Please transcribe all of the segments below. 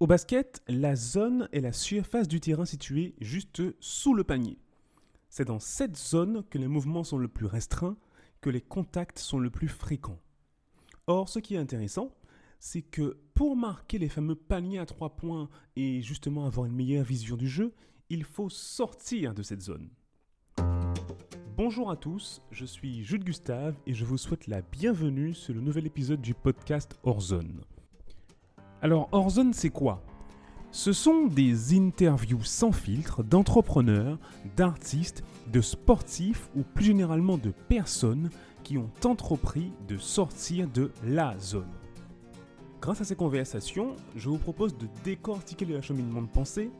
Au basket, la zone est la surface du terrain située juste sous le panier. C'est dans cette zone que les mouvements sont le plus restreints, que les contacts sont le plus fréquents. Or, ce qui est intéressant, c'est que pour marquer les fameux paniers à trois points et justement avoir une meilleure vision du jeu, il faut sortir de cette zone. Bonjour à tous, je suis Jules Gustave et je vous souhaite la bienvenue sur le nouvel épisode du podcast Horzone. Alors Horzone c'est quoi? Ce sont des interviews sans filtre d'entrepreneurs, d'artistes, de sportifs ou plus généralement de personnes qui ont entrepris de sortir de la zone. Grâce à ces conversations, je vous propose de décortiquer le acheminement de pensée,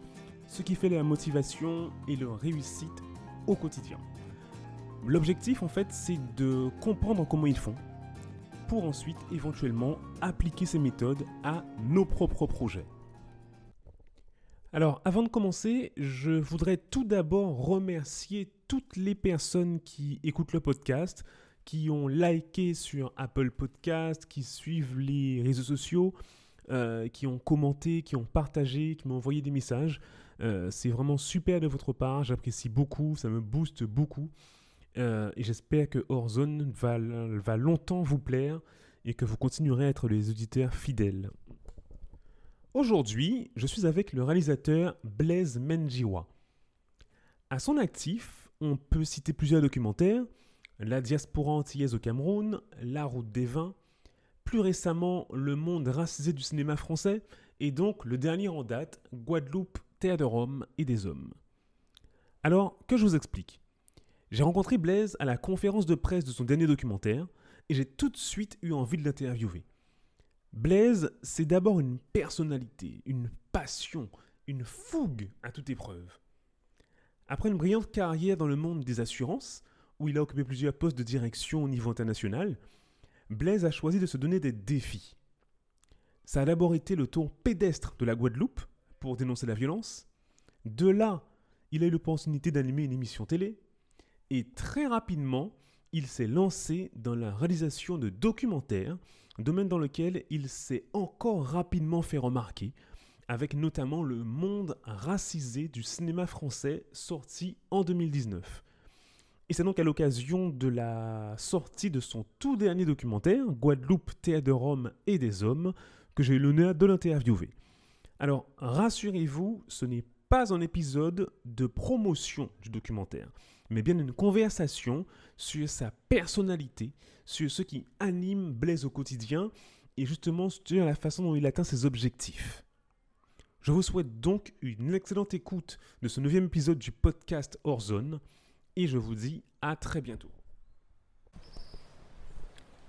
ce qui fait la motivation et leur réussite au quotidien. L'objectif, en fait, c'est de comprendre comment ils font pour ensuite éventuellement appliquer ces méthodes à nos propres projets. Alors, avant de commencer, je voudrais tout d'abord remercier toutes les personnes qui écoutent le podcast, qui ont liké sur Apple Podcast, qui suivent les réseaux sociaux, euh, qui ont commenté, qui ont partagé, qui m'ont envoyé des messages. Euh, c'est vraiment super de votre part, j'apprécie beaucoup, ça me booste beaucoup. Euh, et j'espère que Horzone va, longtemps vous plaire et que vous continuerez à être les auditeurs fidèles. Aujourd'hui, je suis avec le réalisateur Blaise Menjiwa. À son actif, on peut citer plusieurs documentaires La diaspora antillaise au Cameroun, La route des vins, plus récemment Le monde racisé du cinéma français et donc le dernier en date, Guadeloupe, terre de Rome et des hommes. Alors, que je vous explique? J'ai rencontré Blaise à la conférence de presse de son dernier documentaire et j'ai tout de suite eu envie de l'interviewer. Blaise, c'est d'abord une personnalité, une passion, une fougue à toute épreuve. Après une brillante carrière dans le monde des assurances, où il a occupé plusieurs postes de direction au niveau international, Blaise a choisi de se donner des défis. Ça a d'abord été le tour pédestre de la Guadeloupe pour dénoncer la violence. De là, il a eu l'opportunité d'animer une émission télé, et très rapidement, il s'est lancé dans la réalisation de documentaires, domaine dans lequel il s'est encore rapidement fait remarquer, avec notamment Le Monde racisé du cinéma français sorti en 2019. Et c'est donc à l'occasion de la sortie de son tout dernier documentaire, Guadeloupe, Théâtre de Rome et des Hommes, que j'ai eu l'honneur de l'interviewer. Alors, rassurez-vous, ce n'est pas un épisode de promotion du documentaire mais bien une conversation sur sa personnalité, sur ce qui anime Blaise au quotidien et justement sur la façon dont il atteint ses objectifs. Je vous souhaite donc une excellente écoute de ce neuvième épisode du podcast Horzone et je vous dis à très bientôt.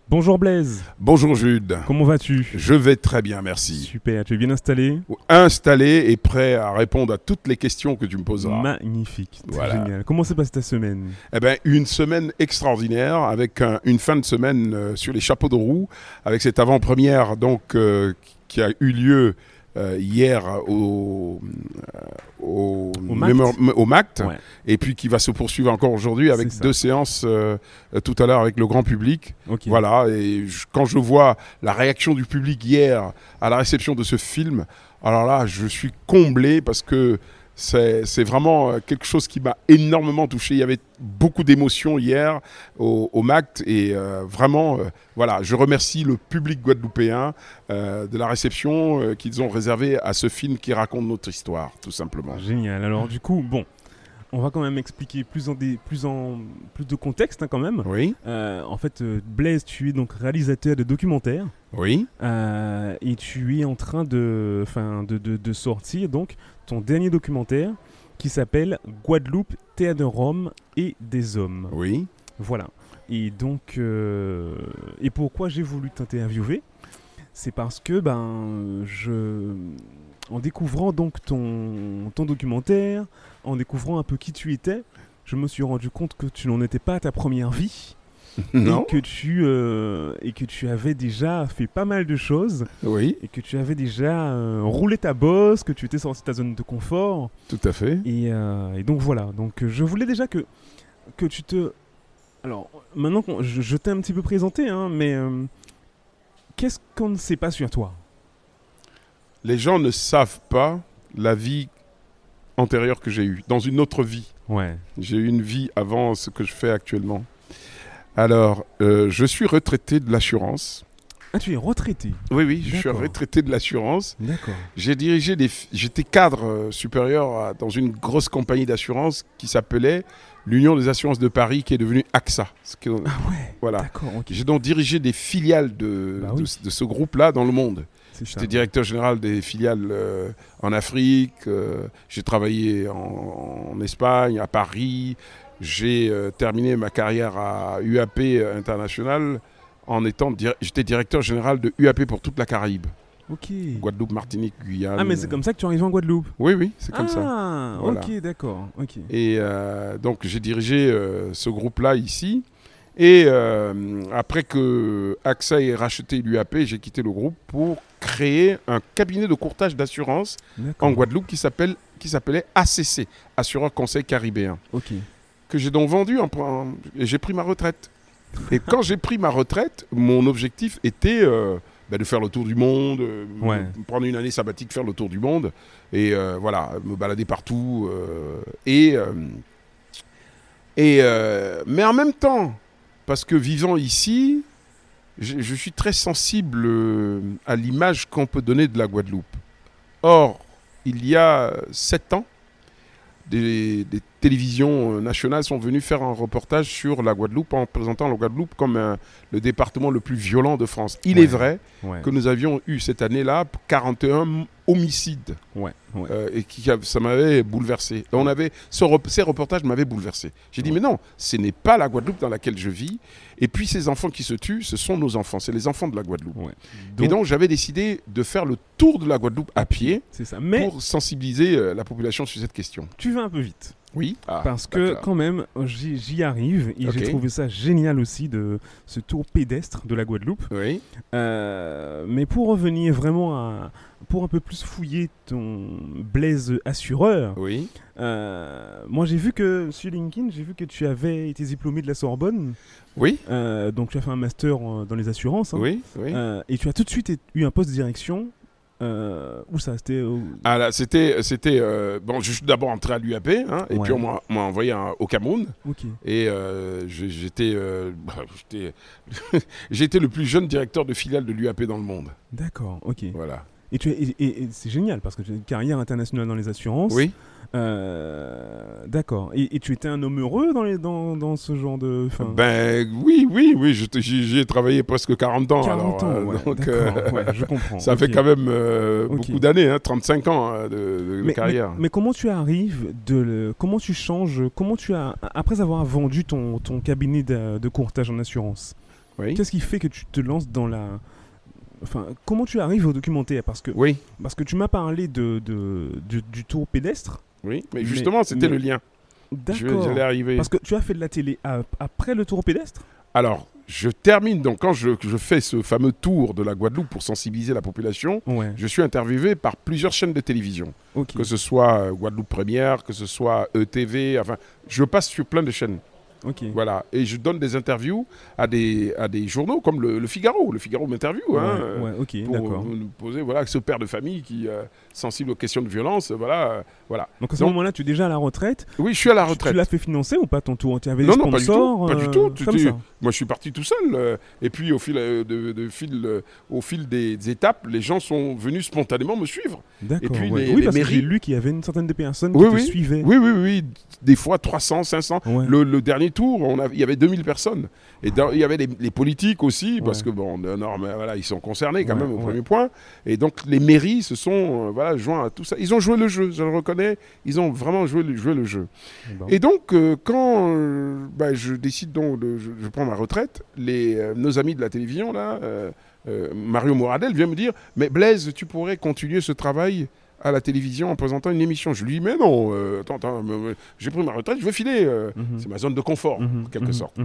Bonjour Blaise. Bonjour Jude. Comment vas-tu? Je vais très bien, merci. Super, tu es bien installé? Installé et prêt à répondre à toutes les questions que tu me poseras. Magnifique, génial. Comment s'est passée ta semaine? Eh bien, une semaine extraordinaire avec une fin de semaine euh, sur les chapeaux de roue, avec cette avant-première donc euh, qui a eu lieu hier au, euh, au, au, MACT, et puis qui va se poursuivre encore aujourd'hui avec deux séances euh, tout à l'heure avec le grand public. Voilà, et quand je vois la réaction du public hier à la réception de ce film, alors là, je suis comblé parce que c'est vraiment euh, quelque chose qui m'a énormément touché. Il y avait beaucoup d'émotions hier au, MACT et euh, vraiment, euh, voilà, je remercie le public guadeloupéen de la réception qu'ils ont réservée à ce film qui raconte notre histoire, tout simplement. Génial. Alors du coup, bon, on va quand même expliquer plus en, plus en plus de contexte hein, quand même. Oui. en fait, Blaise, tu es donc réalisateur de documentaires. Oui. et tu es en train de, de, de, de, sortir donc ton dernier documentaire qui s'appelle Guadeloupe, théâtre de Rome et des hommes. Oui. Voilà. Et donc, euh, et pourquoi j'ai voulu t'interviewer? C'est parce que, ben, je, en découvrant donc ton, ton documentaire, en découvrant un peu qui tu étais, je me suis rendu compte que tu n'en étais pas à ta première vie non. Et que, tu, euh, et que tu avais déjà fait pas mal de choses. Oui. Et que tu avais déjà euh, roulé ta bosse, que tu étais sorti de ta zone de confort. Tout à fait. Et, euh, et donc voilà. Donc je voulais déjà que, que tu te. Alors maintenant que je, je t'ai un petit peu présenté, hein, mais qu'est-ce qu'on ne sait pas sur toi? Les gens ne savent pas la vie antérieure que j'ai eue, dans une autre vie. Ouais. J'ai eu une vie avant ce que je fais actuellement. Alors, euh, je suis retraité de l'assurance. Ah, tu es retraité. Oui, oui, je suis retraité de l'assurance. D'accord. J'ai dirigé des. J'étais cadre euh, supérieur à- dans une grosse compagnie d'assurance qui s'appelait l'Union des assurances de Paris, qui est devenue AXA. Ce que- Ah ouais. voilà. D'accord. J'ai donc dirigé des filiales de, Bah oui. de ce groupe-là dans le monde. J'étais directeur général des filiales euh, en Afrique. euh, j'ai travaillé en, en Espagne, à Paris. J'ai euh, terminé ma carrière à UAP International en étant. J'étais directeur général de UAP pour toute la Caraïbe. Ok. Guadeloupe, Martinique, Guyane. Ah, mais c'est comme ça que tu es arrivé en Guadeloupe. Oui, oui, c'est comme ça. Ah, Voilà. ok, d'accord. Ok. Et donc j'ai dirigé ce groupe-là ici. Et euh, après que AXA ait racheté l'UAP, j'ai quitté le groupe pour créer un cabinet de courtage d'assurance en. Guadeloupe qui s'appelle qui s'appelait ACC, Assureur Conseil Caribéen, que j'ai donc vendu en, en- et j'ai pris ma retraite. Et quand j'ai pris ma retraite, mon objectif était euh, bah, de faire le tour du monde, euh, Ouais. prendre une année sabbatique, faire le tour du monde, et euh, voilà, me balader partout. et et mais en même temps, parce que vivant ici, je, suis très sensible euh, à l'image qu'on peut donner de la Guadeloupe. Or, il y a sept ans, des télévisions euh, nationales sont venues faire un reportage sur la Guadeloupe en présentant la Guadeloupe comme euh, le département le plus violent de France. Il Ouais. est vrai Ouais. que nous avions eu cette année-là 41 homicides Ouais. Euh, et qui, ça m'avait bouleversé. On avait, ce ces reportages m'avaient bouleversé. J'ai dit, mais non, ce n'est pas la Guadeloupe dans laquelle je vis. Et puis ces enfants qui se tuent, ce sont nos enfants, c'est les enfants de la Guadeloupe. Et donc j'avais décidé de faire le tour de la Guadeloupe à pied c'est ça. Mais pour sensibiliser la population sur cette question. tu vas un peu vite. Oui. Ah, Parce que quand même, j'y arrive et j'ai trouvé ça génial aussi de ce tour pédestre de la Guadeloupe. Oui. Euh, mais pour revenir vraiment à, pour un peu plus fouiller ton Blaise assureur, Oui. euh, moi j'ai vu que sur LinkedIn, j'ai vu que tu avais été diplômé de la Sorbonne, Oui. Euh, donc tu as fait un master dans les assurances, hein. Oui. Oui. Et tu as tout de suite eu un poste de direction. Euh, où ça C'était au- Ah là, c'était, c'était euh, bon. Je suis d'abord entré à l'UAP, hein, et Ouais. puis on m'a, m'a envoyé au Cameroun, et euh, j'étais, euh, bah, j'étais, j'étais le plus jeune directeur de filiale de l'UAP dans le monde. D'accord. Ok. Voilà. Et, tu, et, et- et c'est génial parce que tu as une carrière internationale dans les assurances. Oui. Euh, D'accord. Et, et tu étais un homme heureux dans, les, dans, dans ce genre de. Ben oui, oui, oui. je te- J'y j'y ai travaillé presque 40 ans. 40 alors, ans, euh, ouais, donc, euh, ouais, je comprends. ça fait quand même euh, beaucoup d'années, hein, 35 ans hein, de, de mais, carrière. mais- mais comment tu arrives de le, comment tu changes, comment tu as après avoir vendu ton, ton cabinet de, de courtage en assurance, oui. qu'est-ce qui fait que tu te lances dans la, enfin comment tu arrives au documentaire parce que Oui, parce que tu m'as parlé de, de- du, du tour pédestre. oui. Mais justement, c'était mais- le lien. Je- D'accord. J'allais arriver. Parce que tu as fait de la télé à- après le tour pédestre. Alors, je termine. Donc, quand je, je fais ce fameux tour de la Guadeloupe pour sensibiliser la population, Ouais. je suis interviewé par plusieurs chaînes de télévision. Que ce soit euh, Guadeloupe Première, que ce soit ETV, enfin, je passe sur plein de chaînes. Ok. Voilà. Et je donne des interviews à des, à des journaux comme le, le Figaro. Le Figaro m'interviewe. Ouais, hein, euh, ouais, ok, pour poser voilà ce père de famille qui est sensible aux questions de violence voilà euh, voilà Donc à ce moment-là, tu es déjà à la retraite. oui je suis à la retraite Tu l'as fait financer ou pas ton tour Tu avais Non, des non, pas du tout, pas du euh, tout, Comme ça. moi je suis parti tout seul euh, et puis au fil euh, de, de fil euh, au fil des, des étapes les gens sont venus spontanément me suivre D'accord. puis ouais. oui, les parce que j'ai lu qu'il y avait une certaine de personnes Oui, qui te oui. suivaient. oui oui oui des fois 300 500 Ouais. le, le dernier tour on a, il y avait 2000 personnes. Et dans- il y avait les, les politiques aussi parce que bon non, mais voilà ils sont concernés quand Ouais, même au ouais. premier point. Et donc les mairies se sont euh, voilà joints à tout ça. Ils ont joué le jeu je le reconnais. Ils ont vraiment joué le, joué le jeu. Bon. Et donc, euh, quand euh, bah, je décide donc de je, je prends ma retraite, les, nos amis de la télévision, là, Mario Moradel vient me dire Mais Blaise, tu pourrais continuer ce travail? À la télévision en présentant une émission. Je lui dis Mais non, euh, attends, attends, j'ai pris ma retraite, je veux filer. euh, Mhm. C'est ma zone de confort, Mhm, en quelque mhm, sorte.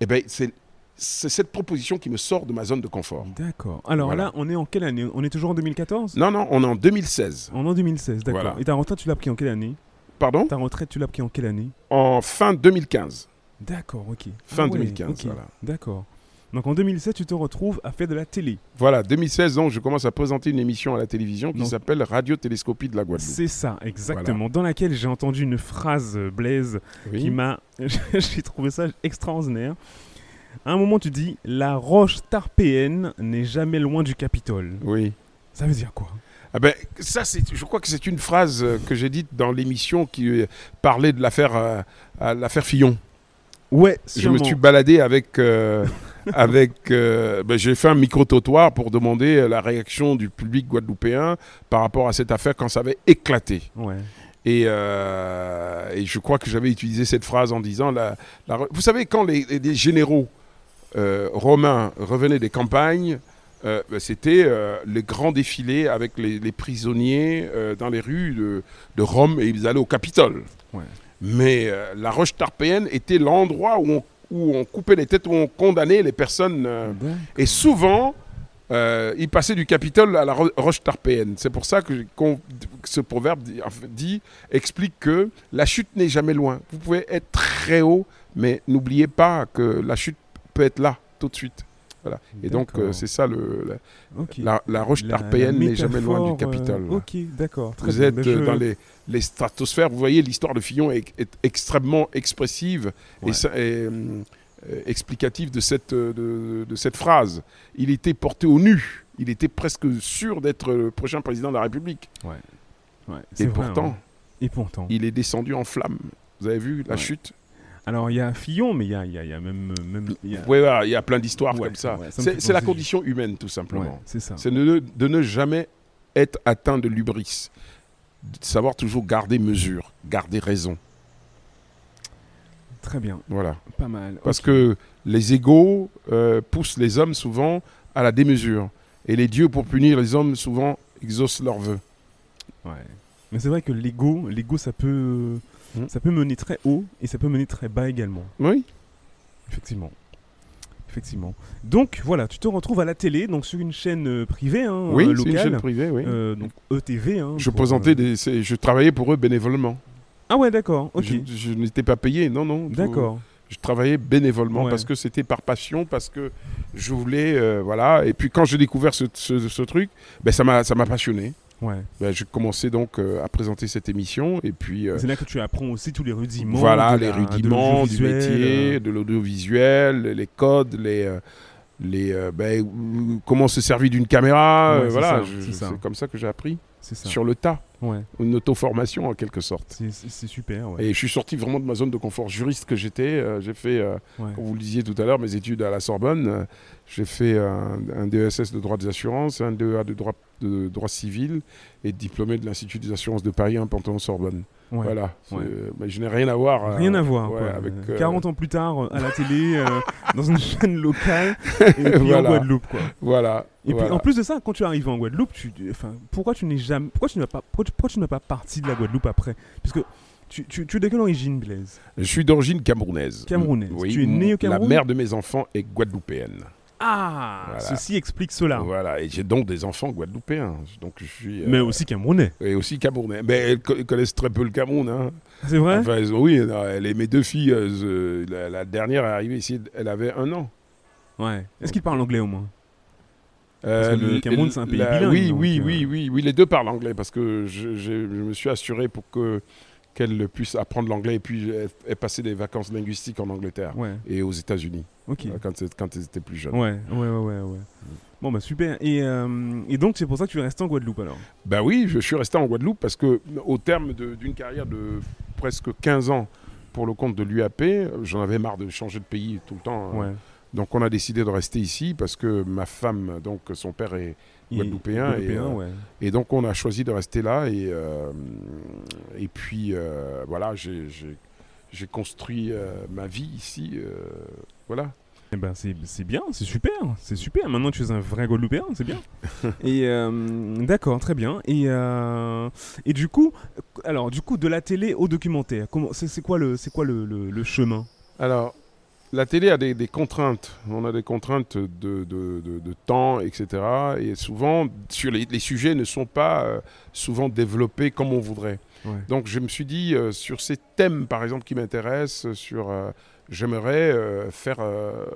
Et bien, c'est cette proposition qui me sort de ma zone de confort. D'accord. Alors Voilà. là, on est en quelle année? On est toujours en 2014 Non, non, on est en 2016. On est en 2016, d'accord. Voilà. Et ta retraite, tu l'as pris en quelle année? Pardon? Ta retraite, tu l'as pris en quelle année? En fin 2015. D'accord, ok. Fin Ah ouais, 2015, ok. voilà. D'accord. Donc en 2016, tu te retrouves à faire de la télé. Voilà, 2016, donc je commence à présenter une émission à la télévision qui s'appelle Radio Télescopie de la Guadeloupe. C'est ça, exactement. Dans laquelle j'ai entendu une phrase, euh, Blaise, Oui. qui m'a. j'ai trouvé ça extraordinaire. À un moment, tu dis La roche tarpéenne n'est jamais loin du Capitole. Oui. Ça veut dire quoi? Ah ben, ça, je crois que c'est une phrase euh, que j'ai dite dans l'émission qui euh, parlait de l'affaire, euh, l'affaire Fillon. Ouais, Je me suis baladé avec, euh, avec, euh, ben, j'ai fait un micro-trottoir pour demander euh, la réaction du public guadeloupéen par rapport à cette affaire quand ça avait éclaté. Ouais. Et, euh, et je crois que j'avais utilisé cette phrase en disant, la, la re- vous savez, quand les, généraux euh, romains revenaient des campagnes, euh, ben, c'était les grands défilés avec les, les prisonniers dans les rues de, de Rome et ils allaient au Capitole. Ouais. Mais la roche tarpéenne était l'endroit où on, où on coupait les têtes, où on condamnait les personnes. euh, et souvent, euh, il passait du Capitole à la ro- roche tarpéenne. C'est pour ça que, ce proverbe dit- explique que la chute n'est jamais loin. Vous pouvez être très haut, mais n'oubliez pas que la chute peut être là, tout de suite. Voilà. Et donc, euh, c'est ça, le, la, Ok. la- la roche tarpéenne n'est jamais loin du euh, Capitole. ok, d'accord. très Vous bien. êtes Ben, euh, je- dans les, les stratosphères. Vous voyez, l'histoire de Fillon est, est extrêmement expressive Ouais. et, ça- et, euh, explicative de cette, de, de cette phrase. Il était porté au nu. Il était presque sûr d'être le prochain président de la République. Ouais, Et c'est vrai, pourtant, hein. Et pourtant. il est descendu en flammes. Vous avez vu la chute Alors, il y a Fillon, mais il y a, y a- y a même. même y a- Oui, il y a plein d'histoires Ouais, comme ça. ouais, ça me c'est la condition humaine, tout simplement. c'est ça. C'est de, ne- de ne jamais être atteint de lubris. De savoir toujours garder mesure, garder raison. Très bien. Voilà. Pas mal. Parce que les égaux euh, poussent les hommes souvent à la démesure. Et les dieux, pour punir les hommes, souvent exaucent leurs vœux. Ouais. Mais c'est vrai que l'ego, l'ego, ça peut, Hmm. ça peut mener très haut et ça peut mener très bas également. Oui, Effectivement. Effectivement. Donc voilà, tu te retrouves à la télé, donc sur une chaîne euh, privée, hein, oui euh, c'est une locale, chaîne privée, oui. euh, donc ETV. hein, je pour, présentais des, je travaillais pour eux bénévolement. Ah ouais, d'accord. Ok. Je, je n'étais pas payé, non, non. D'accord. Je travaillais bénévolement Ouais. parce que c'était par passion, parce que je voulais, euh, voilà. Et puis quand j'ai découvert ce, ce- ce truc, ben ça m'a, ça m'a passionné. Ouais. Ben, j'ai commencé donc euh, à présenter cette émission et puis. euh, C'est là que tu apprends aussi tous les rudiments. Voilà, les la- rudiments du métier, euh, de l'audiovisuel, les codes, les, les, ben, comment se servir d'une caméra. Ouais, voilà, je- c'est comme ça que j'ai appris, ça. sur le tas, Ouais. une auto-formation en quelque sorte. C'est- super. Ouais. Et je suis sorti vraiment de ma zone de confort juriste que j'étais. euh, j'ai fait, euh, Ouais. comme vous le disiez tout à l'heure, mes études à la Sorbonne. euh, j'ai fait un, un DESS de droit des assurances, un DEA de droit, de droit civil et diplômé de l'Institut des assurances de Paris, un Panthéon-Sorbonne. Ouais. Voilà. Ouais. mais je n'ai rien à voir. euh, Rien à voir. quoi. avec, Euh, euh, 40 ans plus tard, euh, à la télé, euh, dans une chaîne locale, et puis en Voilà. Guadeloupe. Quoi. Voilà. Et voilà. puis en plus de ça, quand tu arrives en Guadeloupe, tu, enfin, pourquoi tu n'es jamais, pourquoi tu n'es pas, pourquoi tu, pas parti de la Guadeloupe après? Parce que tu, tu, tu es de quelle origine, Blaise? Je suis d'origine camerounaise. Camerounaise. Oui, Tu es né au Cameroun? La mère de mes enfants est guadeloupéenne. Ah, Voilà. ceci explique cela. Voilà. Et j'ai donc des enfants guadeloupéens. Donc je suis. euh, Mais aussi camerounais. Et aussi camerounais. Mais elles co- connaissent très peu le Cameroun. Hein. C'est vrai? Enfin, elles oui, non, les, mes deux filles, euh, la, la dernière est arrivée ici, elle avait un an. Ouais. Est-ce qu'ils parlent anglais au moins? Euh, que le l- Cameroun, c'est un pays la- bilingue, Oui, donc, oui, euh, oui, oui, oui, les deux parlent anglais parce que je, je me suis assuré pour que qu'elles puissent apprendre l'anglais et puis elles, elles passaient des vacances linguistiques en Angleterre Ouais. et aux États-Unis euh, quand, quand elles étaient plus jeunes. Ouais, ouais, ouais, ouais, ouais. Bon bah super. Et, euh, et donc c'est pour ça que tu es resté en Guadeloupe alors? Ben oui, je suis resté en Guadeloupe parce que au terme d'une carrière de presque 15 ans pour le compte de l'UAP, j'en avais marre de changer de pays tout le temps. hein. Ouais. Donc on a décidé de rester ici parce que ma femme, donc son père est Et- Guadeloupéen, et, Guadeloupéen, euh, ouais. Et donc on a choisi de rester là et, euh, et puis euh, voilà, j'ai- construit euh, ma vie ici. euh, voilà. Eh ben c'est bien, c'est super, c'est super. Maintenant tu es un vrai Guadeloupéen, c'est bien. et euh, d'accord, très bien. Et euh, et du coup, alors du coup de la télé au documentaire, comment c'est quoi le c'est quoi le, le- le chemin? Alors, la télé a des, des contraintes. On a des contraintes de, de- de- de temps, etc. Et souvent, sur les, les sujets ne sont pas souvent développés comme on voudrait. Ouais. Donc je me suis dit, euh, sur ces thèmes, par exemple, qui m'intéressent, euh, sur, euh, j'aimerais euh, faire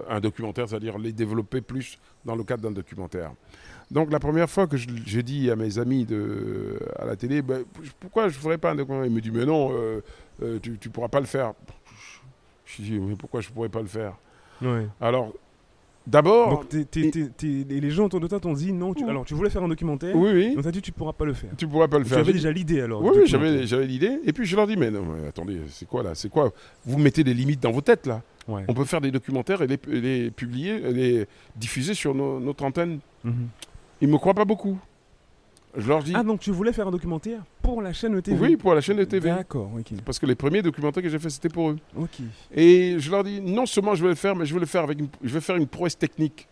un documentaire, c'est-à-dire les développer plus dans le cadre d'un documentaire. Donc la première fois que j'ai dit à mes amis de, à la télé, Ben, pourquoi je ne ferais pas un documentaire? Ils me disent, mais non, tu ne pourras pas le faire. Je dis, mais pourquoi je ne pourrais pas le faire? Ouais. Alors, d'abord, les gens autour de toi t'ont dit non. Tu... Oui. Alors tu voulais faire un documentaire. oui, oui, On t'a dit tu pourras pas le faire. tu ne pourras pas le faire. avais J'ai dit, déjà l'idée alors. Oui, j'avais, j'avais l'idée. Et puis je leur dis, mais non, mais attendez, c'est quoi là? C'est quoi? Vous mettez des limites dans vos têtes là. Ouais. On peut faire des documentaires et les, les publier, et les diffuser sur nos- notre antenne. Mhm. Ils me croient pas beaucoup. Je leur dis, Ah donc tu voulais faire un documentaire pour la chaîne TV. oui, pour la chaîne de TV. D'accord. Ok. Parce que les premiers documentaires que j'ai fait, c'était pour eux. Ok. Et je leur dis, non seulement je vais le faire, mais je vais le faire avec une, je vais faire une prouesse technique.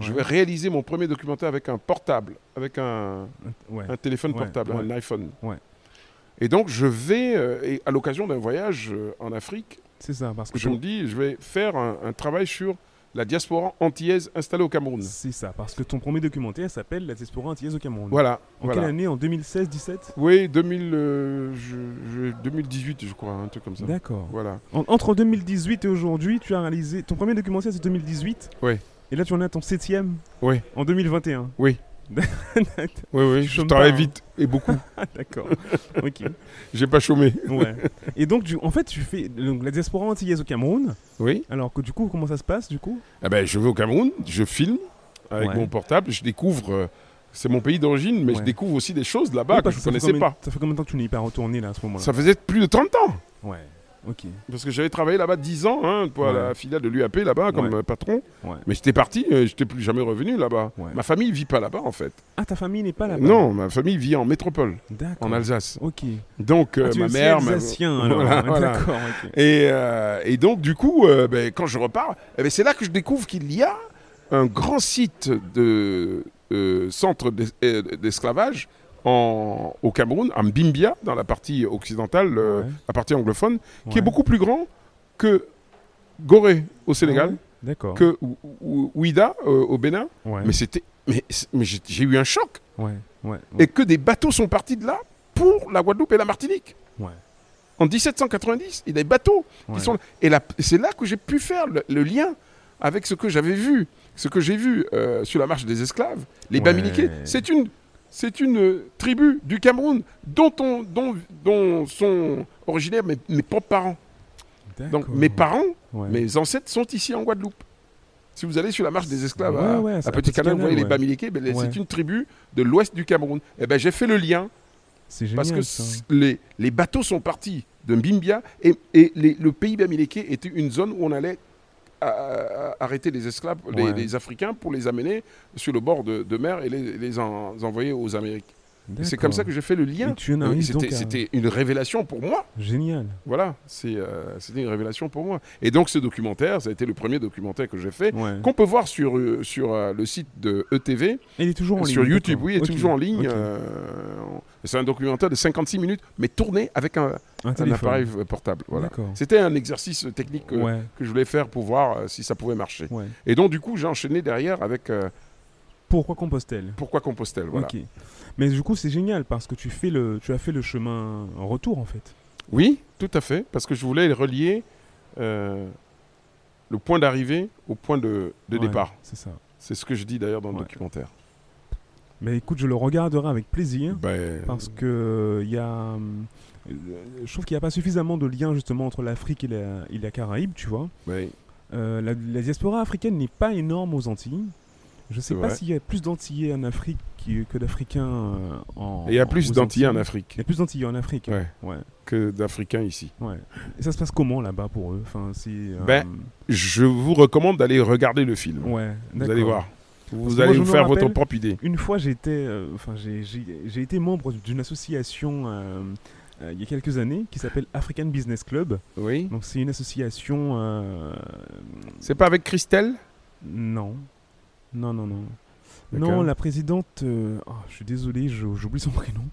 Je vais réaliser mon premier documentaire avec un portable, avec un, Ouais. un téléphone Ouais, portable, un iPhone. Ouais. Et donc je vais, euh, et à l'occasion d'un voyage euh, en Afrique, C'est ça parce que je me dis, je vais faire un, un travail sur la diaspora antillaise installée au Cameroun. c'est ça parce que ton premier documentaire s'appelle La diaspora antillaise au Cameroun. Voilà. En voilà. quelle année? En 2016-17 Oui, 2000, euh, je- je- 2018, je crois, un truc comme ça. D'accord. Voilà. En- entre 2018 et aujourd'hui, tu as réalisé ton premier documentaire c'est 2018. Oui. Et là tu en es à ton septième? Oui. En 2021. Oui. Oui, oui, je travaille hein. vite et beaucoup. Ah, D'accord. ok. J'ai pas chômé. Ouais. Et donc en fait tu fais donc, la diaspora antillaise au Cameroun. Oui. Alors que du coup comment ça se passe du coup? Eh ben, je vais au Cameroun, je filme avec Ouais. mon portable, je découvre. euh, c'est mon pays d'origine, mais je découvre aussi des choses là-bas Oui, que je fait connaissais combien- pas. Ça fait combien de temps que tu n'es pas retourné là à ce moment-là? Ça faisait plus de 30 ans. Ouais. Ok. Parce que j'avais travaillé là-bas 10 ans, hein, pour Ouais. la filiale de l'UAP là-bas, comme Ouais. patron. Ouais. Mais j'étais parti, euh, j'étais plus jamais revenu là-bas. Ouais. Ma famille vit pas là-bas en fait. Ah ta famille n'est pas là-bas? non, ma famille vit en métropole, en Alsace. Ok. Donc euh, Ah, tu ma es mère, ma- alsacien alors. Voilà, Ouais, voilà. D'accord. ok. Et, euh, et donc, du coup, euh, ben, quand je repars, eh ben, c'est là que je découvre qu'il y a un grand site de centre d'es- d'esclavage en- au Cameroun, à Mbimbia, dans la partie occidentale, euh, Ouais. la partie anglophone, qui est beaucoup plus grand que Gorée au Sénégal, Ouais. Que Ou- Ou- Ouida euh, au Bénin. Mais c'était, mais, mais j'ai eu un choc. Et que des bateaux sont partis de là pour la Guadeloupe et la Martinique. En 1790, il y a des bateaux qui sont là. Et c'est là que j'ai pu faire le, le lien avec ce que j'avais vu, ce que j'ai vu euh, sur la marche des esclaves. Les. Bamileke, c'est une, c'est une tribu du Cameroun dont, on, dont, dont sont originaires mes, mes propres parents. Donc mes parents, Ouais. mes ancêtres sont ici en Guadeloupe. Si vous allez sur la marche des esclaves Ouais, à, ouais, à c'est à Petit Canal, vous voyez les. Bamileke, ben, c'est une tribu de l'ouest du Cameroun. Et ben j'ai fait le lien génial. parce que les, les bateaux sont partis de Mbimbia et, et les- le pays Bamileke était une zone où on allait arrêter les esclaves, les, Ouais. les Africains, pour les amener sur le bord de, de mer et les, les en- envoyer aux Amériques. C'est comme ça que j'ai fait le lien. C'était à- une révélation pour moi. Génial. Voilà, euh, c'était une révélation pour moi. Et donc ce documentaire, ça a été le premier documentaire que j'ai fait, Ouais. qu'on peut voir sur, euh, sur euh, le site de ETV, Et il est toujours en ligne. sur YouTube, oui, il est toujours en ligne. euh, c'est un documentaire de 56 minutes, mais tourné avec un, Un un téléphone. appareil portable. Voilà. C'était un exercice technique Ouais. que je voulais faire pour voir si ça pouvait marcher. Ouais. Et donc, du coup, j'ai enchaîné derrière avec Pourquoi Compostelle Pourquoi Compostelle. Voilà. Mais du coup, c'est génial parce que tu fais le, tu as fait le chemin en retour en fait. Oui, tout à fait, parce que je voulais relier euh, le point d'arrivée au point de, de Ouais, départ. C'est ça. C'est ce que je dis d'ailleurs dans le Ouais. documentaire. Mais écoute, je le regarderai avec plaisir Ben, parce que il y a, euh, je trouve qu'il n'y a pas suffisamment de lien justement entre l'Afrique et la, et la Caraïbe, tu vois. ben, Euh, la, la diaspora africaine n'est pas énorme aux Antilles. Je sais C'est pas s'il y a plus d'Antillais en Afrique que d'Africains euh, en. il y a plus d'Antillais en. Afrique Il y a plus d'Antillais en Afrique. Ouais. Ouais. que d'Africains ici. ouais. Et ça se passe comment là-bas pour eux? Enfin, euh, Ben, Je vous recommande d'aller regarder le film. ouais, Vous allez voir. Vous Parce allez vous faire votre propre idée. Une fois, j'étais, euh, enfin, j'ai, été membre d'une association euh, il y a quelques années qui s'appelle African Business Club. Oui. Donc, c'est une association. C'est pas avec Christelle? Non, non, non, non. Non, la présidente, euh, oh, je suis désolé, j'oublie son prénom.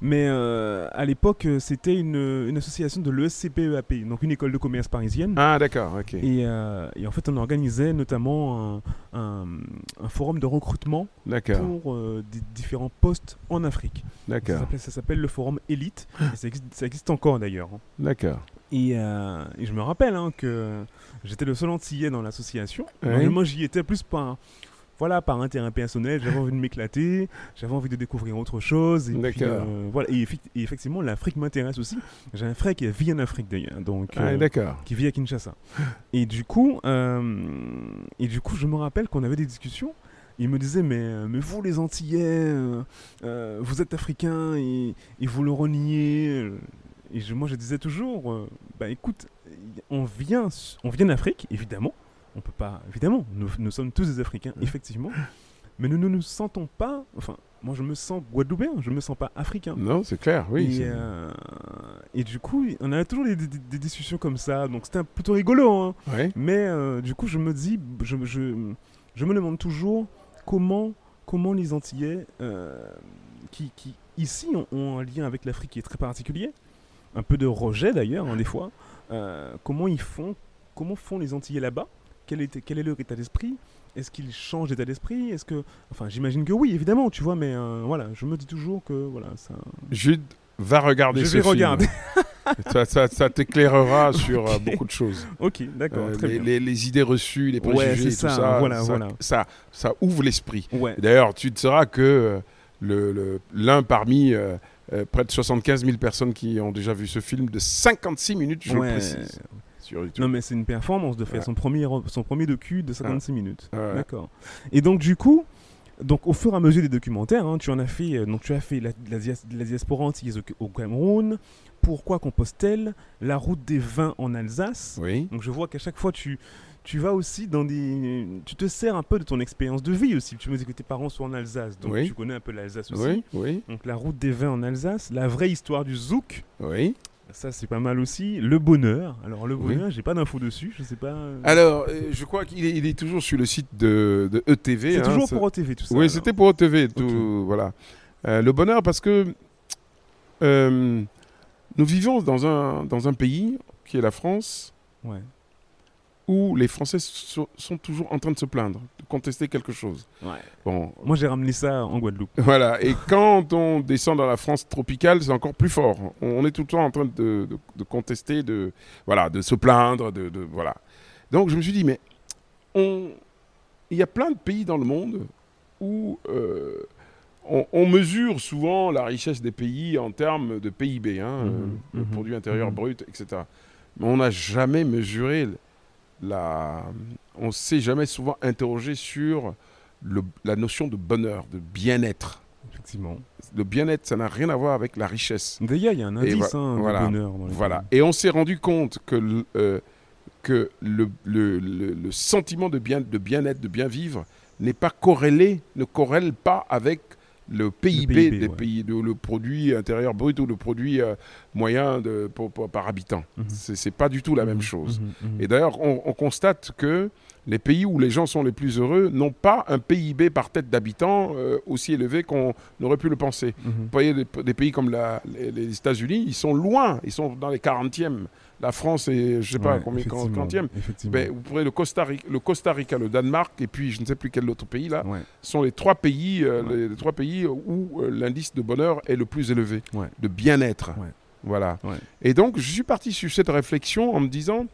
Mais euh, à l'époque, euh, c'était une, une association de l'ESCPEAP, E donc une école de commerce parisienne. Ah, d'accord, ok. Et, euh, et en fait, on organisait notamment un, un- un forum de recrutement pour des différents postes en Afrique. D'accord, Ça s'appelle le forum Elite. et ça, existe, ça existe encore d'ailleurs. hein. d'accord. Et, et je me rappelle hein, que j'étais le seul antillais dans l'association. Ouais. Moi, j'y étais plus par, voilà, par intérêt personnel. J'avais envie de m'éclater, j'avais envie de découvrir autre chose. Et, puis, euh, voilà. et, effectivement, l'Afrique m'intéresse aussi. J'ai un frère qui vit en Afrique d'ailleurs, donc Ah, euh, qui vit à Kinshasa. Et du coup, euh, et du coup, je me rappelle qu'on avait des discussions. Il me disait, mais, mais vous les Antillais, vous êtes africains et, et vous le reniez. Et je- moi, je disais toujours, bah écoute, on vient, on vient d'Afrique, évidemment. On peut pas, évidemment, nous, nous sommes tous des Africains, effectivement. Mais nous ne nous sentons pas, enfin, moi je me sens guadeloupéen, je me sens pas africain. Non, c'est clair, oui. et, euh, et du coup, on a toujours des, des- des discussions comme ça, donc c'était un- plutôt rigolo. Hein. Ouais. Mais euh, du coup, je me dis, je, je, je me demande toujours comment, comment les Antillais, euh, qui, qui ici ont, ont un lien avec l'Afrique qui est très particulier, un peu de rejet d'ailleurs, hein, des fois, comment ils font, comment font les Antillais là-bas quel est, quel est leur état d'esprit? Est-ce qu'ils changent d'état d'esprit? Est-ce que, enfin, j'imagine que oui, évidemment, tu vois, mais euh, voilà, je me dis toujours que voilà, ça. Jude, va regarder Je ce vais film. regarder. ça ça- ça t'éclairera sur euh, beaucoup de choses. ok, d'accord, Euh, les, les- les idées reçues, les préjugés, tout ça, ça, voilà, ça, voilà. ça, ça ouvre l'esprit. Ouais. D'ailleurs, tu te sauras que le- le- l'un parmi euh, euh, près de 75 000 personnes qui ont déjà vu ce film de 56 minutes, je Ouais. le précise, sur YouTube. Non, mais c'est une performance de faire Ouais. son, premier, son premier docu de 56 minutes. Ouais. D'accord. Et donc, du coup, donc, au fur et à mesure des documentaires, hein, tu en as fait, euh, donc, tu as fait la, la, dias- la diaspora antillaise au, au Cameroun, Pourquoi Compostelle, la route des vins en Alsace. Oui, Donc, je vois qu'à chaque fois, tu, tu vas aussi dans des. Tu te sers un peu de ton expérience de vie aussi. Tu me dis que tes parents sont en Alsace, donc Oui. tu connais un peu l'Alsace aussi. oui, oui, Donc, la route des vins en Alsace, la vraie histoire du zouk. oui. Ça, c'est pas mal aussi. Le bonheur. Alors, le Oui. bonheur, j'ai pas d'infos dessus. Je sais pas. euh, Alors, euh, je crois qu'il est, il est toujours sur le site de, de ETV. c'est hein, toujours pour OTV, tout ça. Oui, c'était pour OTV. Tout, voilà. Euh, le bonheur, parce que euh, nous vivons dans un, dans un pays qui est la France, Ouais. où les Français so- sont toujours en train de se plaindre, contester quelque chose. ouais. Bon, Moi, j'ai ramené ça en Guadeloupe. voilà. Et quand on descend dans la France tropicale, c'est encore plus fort. On est tout le temps en train de, de- de contester, de, voilà, de se plaindre, de, de- voilà. Donc je me suis dit, mais on- il y a plein de pays dans le monde où euh, on, on mesure souvent la richesse des pays en termes de PIB, hein, Mhm, euh, le mhm, produit intérieur mhm. brut, etc. Mais on n'a jamais mesuré la. On s'est jamais souvent interrogé sur le- la notion de bonheur, de bien-être. Effectivement. Le bien-être, ça n'a rien à voir avec la richesse. D'ailleurs, il y a un indice hein, voilà, bonheur. Dans les Voilà. pays. Et on s'est rendu compte que, le- euh, que le, le- le- le sentiment de bien de bien-être, de bien vivre, n'est pas corrélé, ne corrèle pas avec le PIB, PIB, des ouais. pays, le produit intérieur brut ou le produit euh, moyen de, pour- pour- par habitant. Mhm. C'est c'est pas du tout la même Mhm, chose. mhm, mhm. Et d'ailleurs, on, on constate que les pays où les gens sont les plus heureux n'ont pas un PIB par tête d'habitant euh, aussi élevé qu'on aurait pu le penser. Mhm. Vous voyez, des, des pays comme la- les, les États-Unis, ils sont loin, ils sont dans les 40e. La France est, je sais pas Ouais, combien, effectivement, 40e. Effectivement. Ben, vous prenez le Costa, Rica, le Costa Rica, le Danemark, et puis je ne sais plus quel autre pays là, Ouais. sont les trois pays, euh, Ouais. les, les trois pays où euh, l'indice de bonheur est le plus élevé, de bien-être. Voilà. Et donc, je suis parti sur cette réflexion en me disant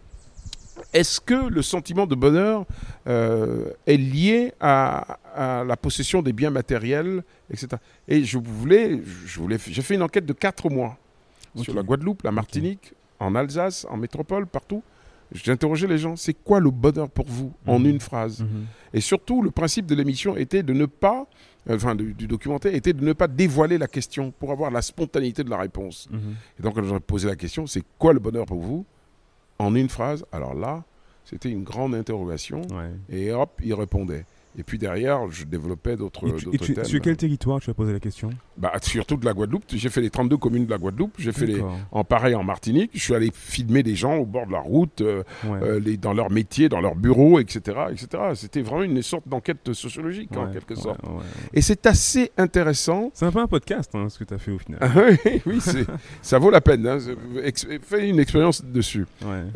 est-ce que le sentiment de bonheur euh, est lié à, à la possession des biens matériels, etc. Et je voulais, je voulais, j'ai fait une enquête de quatre mois sur la Guadeloupe, la Martinique, en Alsace, en métropole, partout. J'ai interrogé les gens, c'est quoi le bonheur pour vous en Mhm. une phrase? Mhm. Et surtout, le principe de l'émission était de ne pas, euh, enfin du, du documentaire, était de ne pas dévoiler la question pour avoir la spontanéité de la réponse. Mhm. Et donc, quand j'aurais posé la question, c'est quoi le bonheur pour vous? En une phrase, alors là, c'était une grande interrogation. Ouais. Et hop, il répondait. Et puis derrière, je développais d'autres Et tu- et d'autres tu- thèmes. sur quel territoire tu as posé la question? Bah, surtout de la Guadeloupe. J'ai fait les 32 communes de la Guadeloupe. J'ai fait les, en pareil en Martinique. Je suis allé filmer des gens au bord de la route, euh, Ouais. euh, les, dans leur métier, dans leur bureau, etc. etc. C'était vraiment une sorte d'enquête sociologique, en quelque ouais, sorte. Et c'est assez intéressant. C'est un peu un podcast, hein, ce que tu as fait au final. Ah oui, ça vaut la peine. Hein. Fais une expérience dessus.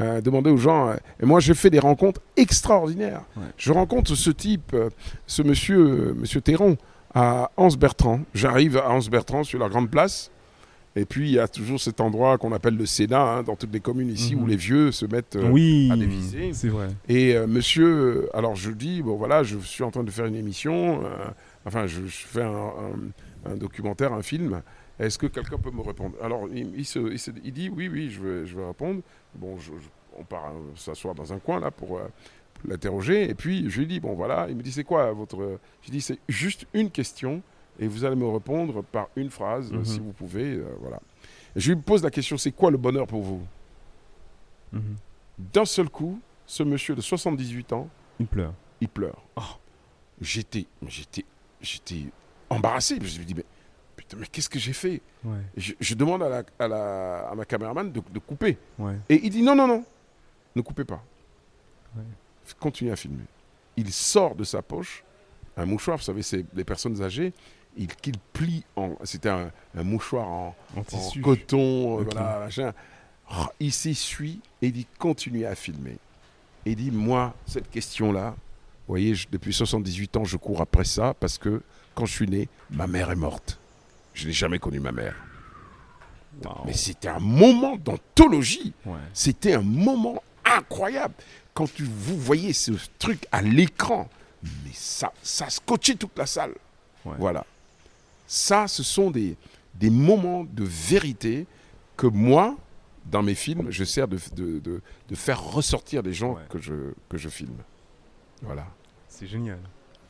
Euh, demandez aux gens. et moi, je fais des rencontres extraordinaires. Je rencontre ce type, ce monsieur, monsieur Théron, à Anse-Bertrand. J'arrive à Anse-Bertrand sur la grande place. Et puis, il y a toujours cet endroit qu'on appelle le Sénat, hein, dans toutes les communes ici, Mhm. où les vieux se mettent. euh, oui, à déviser. c'est vrai. Et euh, monsieur, alors je dis, bon voilà, je suis en train de faire une émission, euh, enfin, je, je fais un, un- un documentaire, un film. Est-ce que quelqu'un peut me répondre? Alors, il, il se- il se- il dit, oui, oui, je vais, je vais répondre. Bon, je- on part s'asseoir dans un coin là pour l'interroger. Et puis, je lui dis, bon voilà, il me dit, c'est quoi votre. Je dis, c'est juste une question et vous allez me répondre par une phrase, Mhm. si vous pouvez. euh, voilà. Et je lui pose la question, c'est quoi le bonheur pour vous? Mhm. D'un seul coup, ce monsieur de 78 ans, Il pleure. il pleure. Oh, j'étais, j'étais, j'étais embarrassé. Je me suis dit, mais putain, mais qu'est-ce que j'ai fait? Ouais, je, je demande à, la, à, la- à ma caméraman de, de couper. ouais. Et il dit, non, non, non, ne coupez pas. Ouais. Continuez à filmer. Il sort de sa poche un mouchoir, vous savez, c'est les personnes âgées, il, qu'il plie en. C'était un, un mouchoir en, En en tissu. coton, euh, Ok. voilà, machin. Il s'essuie et il dit continuez à filmer. Et il dit moi, cette question-là, vous voyez, je- depuis 78 ans, je cours après ça parce que quand je suis né, ma mère est morte. Je n'ai jamais connu ma mère. Mais c'était un moment d'anthologie. Ouais. C'était un moment incroyable. Quand tu, vous voyez ce truc à l'écran, mais ça, ça scotchait toute la salle. Ouais. Voilà. Ça, ce sont des, des moments de vérité que moi, dans mes films, je sers de, de, de- de faire ressortir les gens Ouais. que, je, que je filme. Voilà. C'est génial.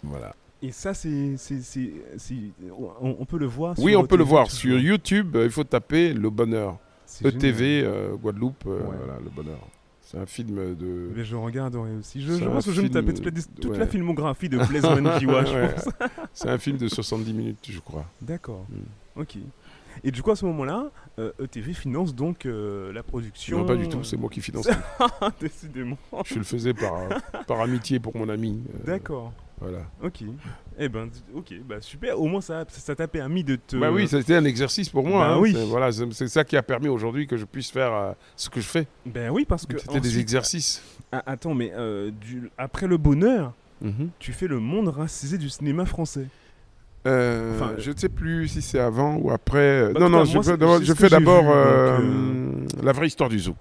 voilà. Et ça, c'est. c'est- c'est- c'est- On, on peut le voir Oui, sur on peut le voir. Sur YouTube, euh, il faut taper Le Bonheur. ETV, génial. euh, Guadeloupe, euh, Ouais. voilà, Le Bonheur. C'est un film de... Mais je regarderai aussi. Je, pense que je vais me taper toute la, ouais. filmographie de Blaise Manjiwa, je Ouais. pense. C'est un film de 70 minutes, je crois. D'accord. Mm. Ok. Et du coup, à ce moment-là, euh, ETV finance donc euh, la production. Non, pas du tout, c'est moi qui finance. Décidément. je le faisais par, par amitié pour mon ami. euh, D'accord. Voilà. Ok. Eh ben, ok, bah super. Au moins, ça ça t'a permis de te. Bah oui, c'était un exercice pour moi. Bah hein. oui. C'est- Voilà, c'est ça qui a permis aujourd'hui que je puisse faire euh, ce que je fais. Ben oui, parce que. C'était des exercices. Ah, attends, mais euh, du... après le bonheur, Mhm. tu fais le monde racisé du cinéma français. Euh, Enfin, je ne sais plus si c'est avant ou après. Bah, non, non, je, fais d'abord- c'est je ce que fais j'ai d'abord vu, donc, la vraie histoire du zouk.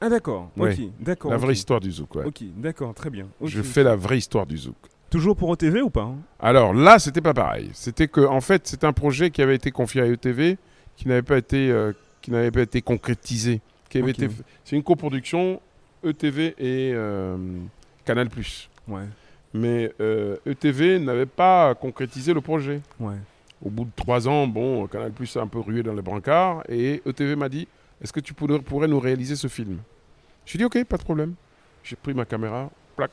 Ah d'accord. Ok. D'accord. La vraie histoire du zouk, ouais. Ok. D'accord. Très bien. Je fais la vraie histoire du zouk. Toujours pour OTV ou pas hein? Alors là, c'était pas pareil. C'était que, en fait, c'est un projet qui avait été confié à ETV, qui n'avait pas été, euh, qui n'avait pas été concrétisé. Qui avait Ok. été, c'est une coproduction ETV et euh, Canal+. Ouais. Mais euh, ETV n'avait pas concrétisé le projet. Ouais. Au bout de trois ans, bon, Canal Plus a un peu rué dans les brancards et ETV m'a dit Est-ce que tu pourrais, nous réaliser ce film? J'ai dit Ok, pas de problème. J'ai pris ma caméra, plaque,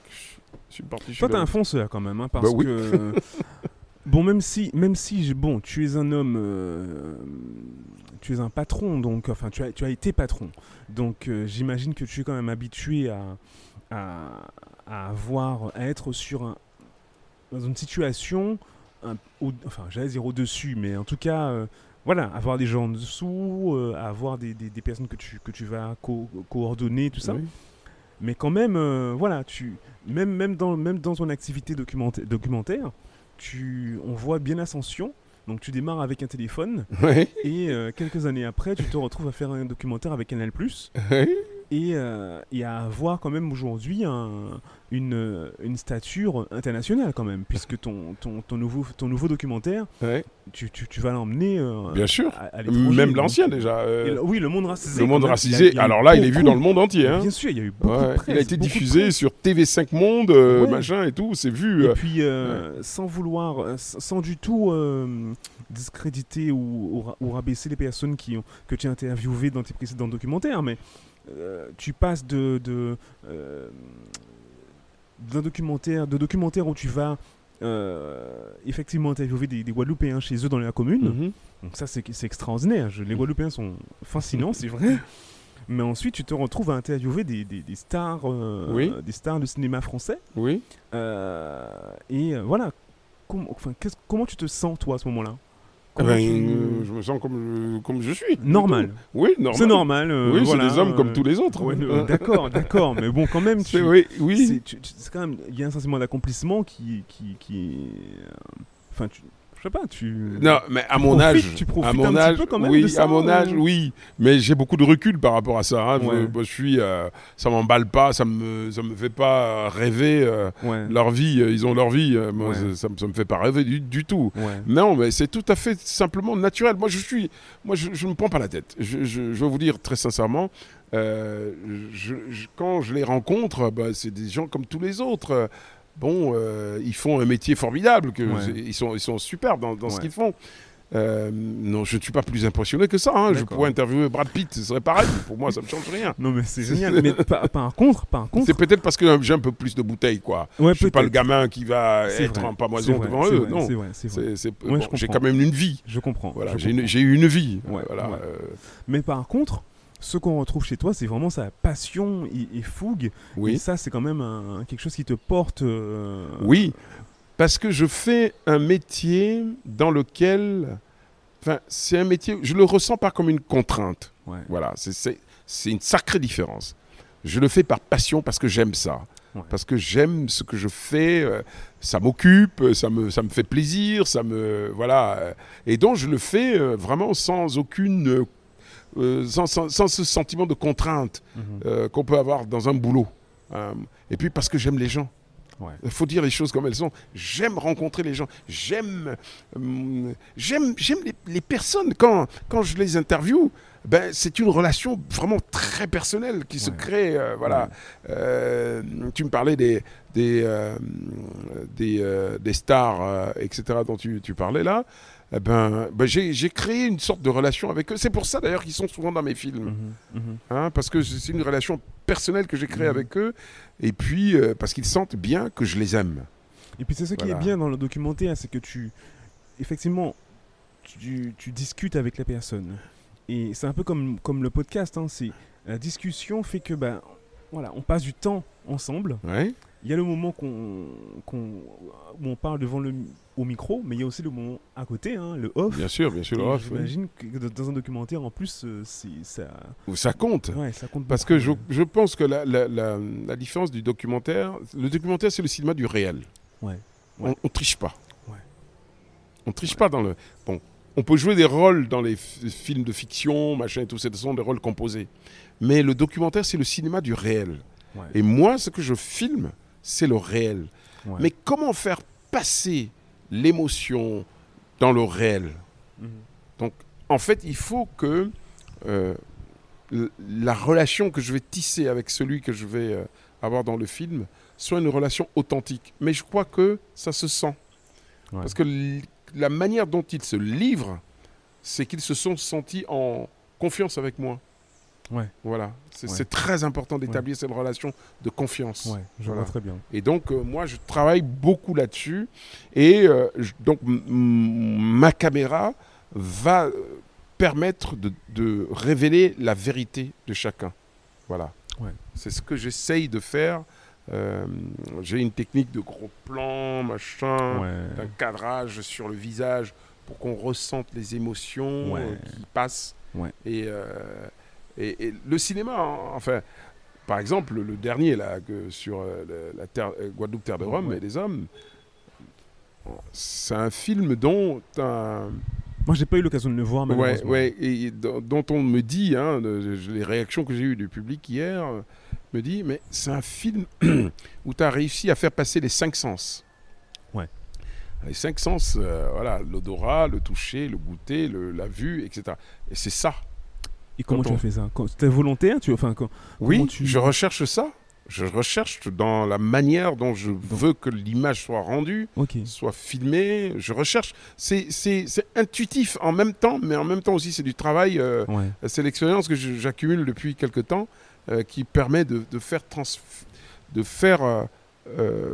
je suis parti. Toi, t'es un fonceur quand même, hein, parce Bah oui. que. bon, même si, même si, bon, tu es un homme, euh, tu es un patron, donc, enfin, tu as, tu as été patron, donc, euh, j'imagine que tu es quand même habitué à, à, à avoir, à être sur un, dans une situation, un- au- enfin, j'allais dire au-dessus, mais en tout cas. euh, voilà, avoir des gens en dessous, euh, avoir des, des- des personnes que tu, que tu vas co- coordonner, tout ça. Oui. Mais quand même, euh, voilà, tu, même, même, dans, même dans ton activité documenta- documentaire, tu, on voit bien l'ascension. Donc tu démarres avec un téléphone Ouais. et euh, quelques années après, tu te retrouves à faire un documentaire avec Canal+. Ouais. Et, euh, et à avoir quand même aujourd'hui un- une, euh, une stature internationale quand même, puisque ton, ton, ton, nouveau, ton nouveau documentaire, Ouais. tu, tu, tu vas l'emmener euh, Bien sûr. à, à. Même l'ancien déjà. euh, et oui, le monde racisé. le monde racisé. a- Alors là, il est vu dans le monde entier. hein. Bien sûr, il y a eu beaucoup Ouais, de presse. il a été diffusé sur TV5 Monde, Ouais. machin et tout. C'est vu. Et puis, sans vouloir, sans du tout discréditer ou, ou ra- ou rabaisser les personnes qui ont, que tu as interviewées dans tes précédents documentaires, mais tu passes de, de, euh, d'un documentaire, de documentaire où tu vas euh, effectivement interviewer des, des Guadeloupéens chez eux dans la commune. Mhm. Donc ça, c'est extraordinaire. Je- les Guadeloupéens sont fascinants, c'est vrai. Mais ensuite, tu te retrouves à interviewer des, des- des stars, euh, Oui. des stars de cinéma français. Oui. Euh, et euh, voilà. Com- enfin, comment tu te sens, toi, à ce moment-là? Ben, tu- euh, je me sens comme, je- comme je suis. Normal. Oui, normal. C'est normal. euh, Oui, c'est voilà, des hommes comme euh, tous les autres. ouais, euh, d'accord, d'accord. Mais bon, quand même, C'est- tu, oui, oui. c'est c'est quand même, il y a un sentiment d'accomplissement qui, qui, qui euh, enfin, tu, je sais pas, tu. Non, mais à mon profites- âge, tu profites à mon un petit âge, peu quand même oui, de ça, à mon âge, ou- oui. Mais j'ai beaucoup de recul par rapport à ça. hein. Je- Ouais. je suis, euh, ça m'emballe pas, ça me, ça me fait pas rêver. euh, Ouais. leur vie, euh, ils ont leur vie. euh, moi, Ouais. ça, ça me- ça me fait pas rêver du, du tout. Non, mais c'est tout à fait simplement naturel. Moi, je suis, moi, je, je ne me prends pas la tête. Je, je- je vais vous dire très sincèrement, euh, je- je- quand je les rencontre, bah, c'est des gens comme tous les autres. Bon, euh, ils font un métier formidable, que Ouais. ils sont, ils sont super dans, dans ce qu'ils font. Euh, non, je ne suis pas plus impressionné que ça. hein. Je pourrais interviewer Brad Pitt, ce serait pareil. Pour moi, ça ne me change rien. Non mais c'est génial. mais par, par contre, par contre, C'est peut-être parce que j'ai un peu plus de bouteilles, quoi. ouais, je suis pas le gamin qui va être vrai, en pamoison devant eux. vrai, non, c'est bon, j'ai quand même une vie. Je comprends. Voilà, une, j'ai eu une vie. Ouais, voilà, ouais. euh, Mais par contre, ce qu'on retrouve chez toi, c'est vraiment sa passion et, et fougue. Et oui. ça, c'est quand même un- quelque chose qui te porte. euh, Oui, parce que je fais un métier dans lequel. Enfin, c'est un métier. Je le ressens pas comme une contrainte. Ouais. Voilà, c'est, une sacrée différence. Je le fais par passion parce que j'aime ça. Ouais. Parce que j'aime ce que je fais, euh, ça m'occupe, ça me, ça me fait plaisir, ça me. Voilà. euh, Et donc, je le fais euh, vraiment sans aucune. Euh, sans, sans- sans ce sentiment de contrainte Mhm. euh, qu'on peut avoir dans un boulot. Euh, et puis parce que j'aime les gens. Ouais. Il faut dire les choses comme elles sont. J'aime rencontrer les gens. J'aime, j'aime, j'aime les, les personnes. Quand, quand je les interviewe, ben, c'est une relation vraiment très personnelle qui se crée. euh, voilà. Euh, tu me parlais des, des, euh, des, des stars, etc., dont tu, tu parlais là. Eh ben, ben, j'ai, créé une sorte de relation avec eux. C'est pour ça d'ailleurs qu'ils sont souvent dans mes films. Mhm, mhm. Hein, parce que c'est une relation personnelle que j'ai créée Mhm. avec eux, et puis euh, parce qu'ils sentent bien que je les aime. Et puis c'est ça qui est bien dans le documentaire, c'est que tu, effectivement, tu, tu discutes avec la personne. Et c'est un peu comme, comme le podcast, hein, c'est la discussion fait que ben voilà, on passe du temps ensemble. Ouais. Il y a le moment qu'on, qu'on- où on parle devant le au micro, mais il y a aussi le moment à côté, hein, le off. Bien sûr, bien sûr, le off, oui. J'imagine que dans un documentaire, en plus, euh, c'est ça, Ça compte. ouais, ça compte Parce beaucoup, que je, je pense que la, la- la- la différence du documentaire, le documentaire c'est le cinéma du réel. Ouais. On, Ouais. on triche pas. Ouais. On triche pas dans le. Bon, on peut jouer des rôles dans les films de fiction, machin, et tout ce sont des rôles composés. Mais le documentaire c'est le cinéma du réel. Ouais. Et moi, ce que je filme, c'est le réel. Ouais. Mais comment faire passer l'émotion dans le réel? Mhm. En fait, il faut que euh, la relation que je vais tisser avec celui que je vais euh, avoir dans le film soit une relation authentique. Mais je crois que ça se sent. Ouais. Parce que la manière dont ils se livrent, c'est qu'ils se sont sentis en confiance avec moi. Ouais. Voilà. C'est Ouais. très important d'établir cette relation de confiance. Ouais, je Voilà. vois très bien. Et donc, euh, moi, je travaille beaucoup là-dessus. Et euh, je- donc, ma caméra va euh, permettre de, de révéler la vérité de chacun. Voilà. Ouais. C'est ce que j'essaye de faire. Euh, J'ai une technique de gros plan, machin, d'un cadrage sur le visage pour qu'on ressente les émotions qui passent. Et, et, et le cinéma, en- enfin, par exemple, le dernier là, que sur euh, la terre, euh, Guadeloupe, terre de Rome Ouais. et des hommes, c'est un film dont un, Moi, j'ai pas eu l'occasion de le voir, ouais, malheureusement. ouais, et dont on me dit, hein, les réactions que j'ai eues du public hier, euh, me dit, mais c'est un film où tu as réussi à faire passer les cinq sens. Ouais. Les cinq sens, euh, voilà, l'odorat, le toucher, le goûter, le- la vue, etc. Et c'est ça. Et comment tu as fait ça C'était volontaire tu... enfin, quand... Oui, tu- je recherche ça. Je recherche dans la manière dont je veux que l'image soit rendue, soit filmée. Je recherche. C'est intuitif en même temps, mais en même temps aussi c'est du travail. euh, Ouais. c'est l'expérience que j'accumule depuis quelque temps euh, qui permet de, de faire, trans- de faire euh, euh,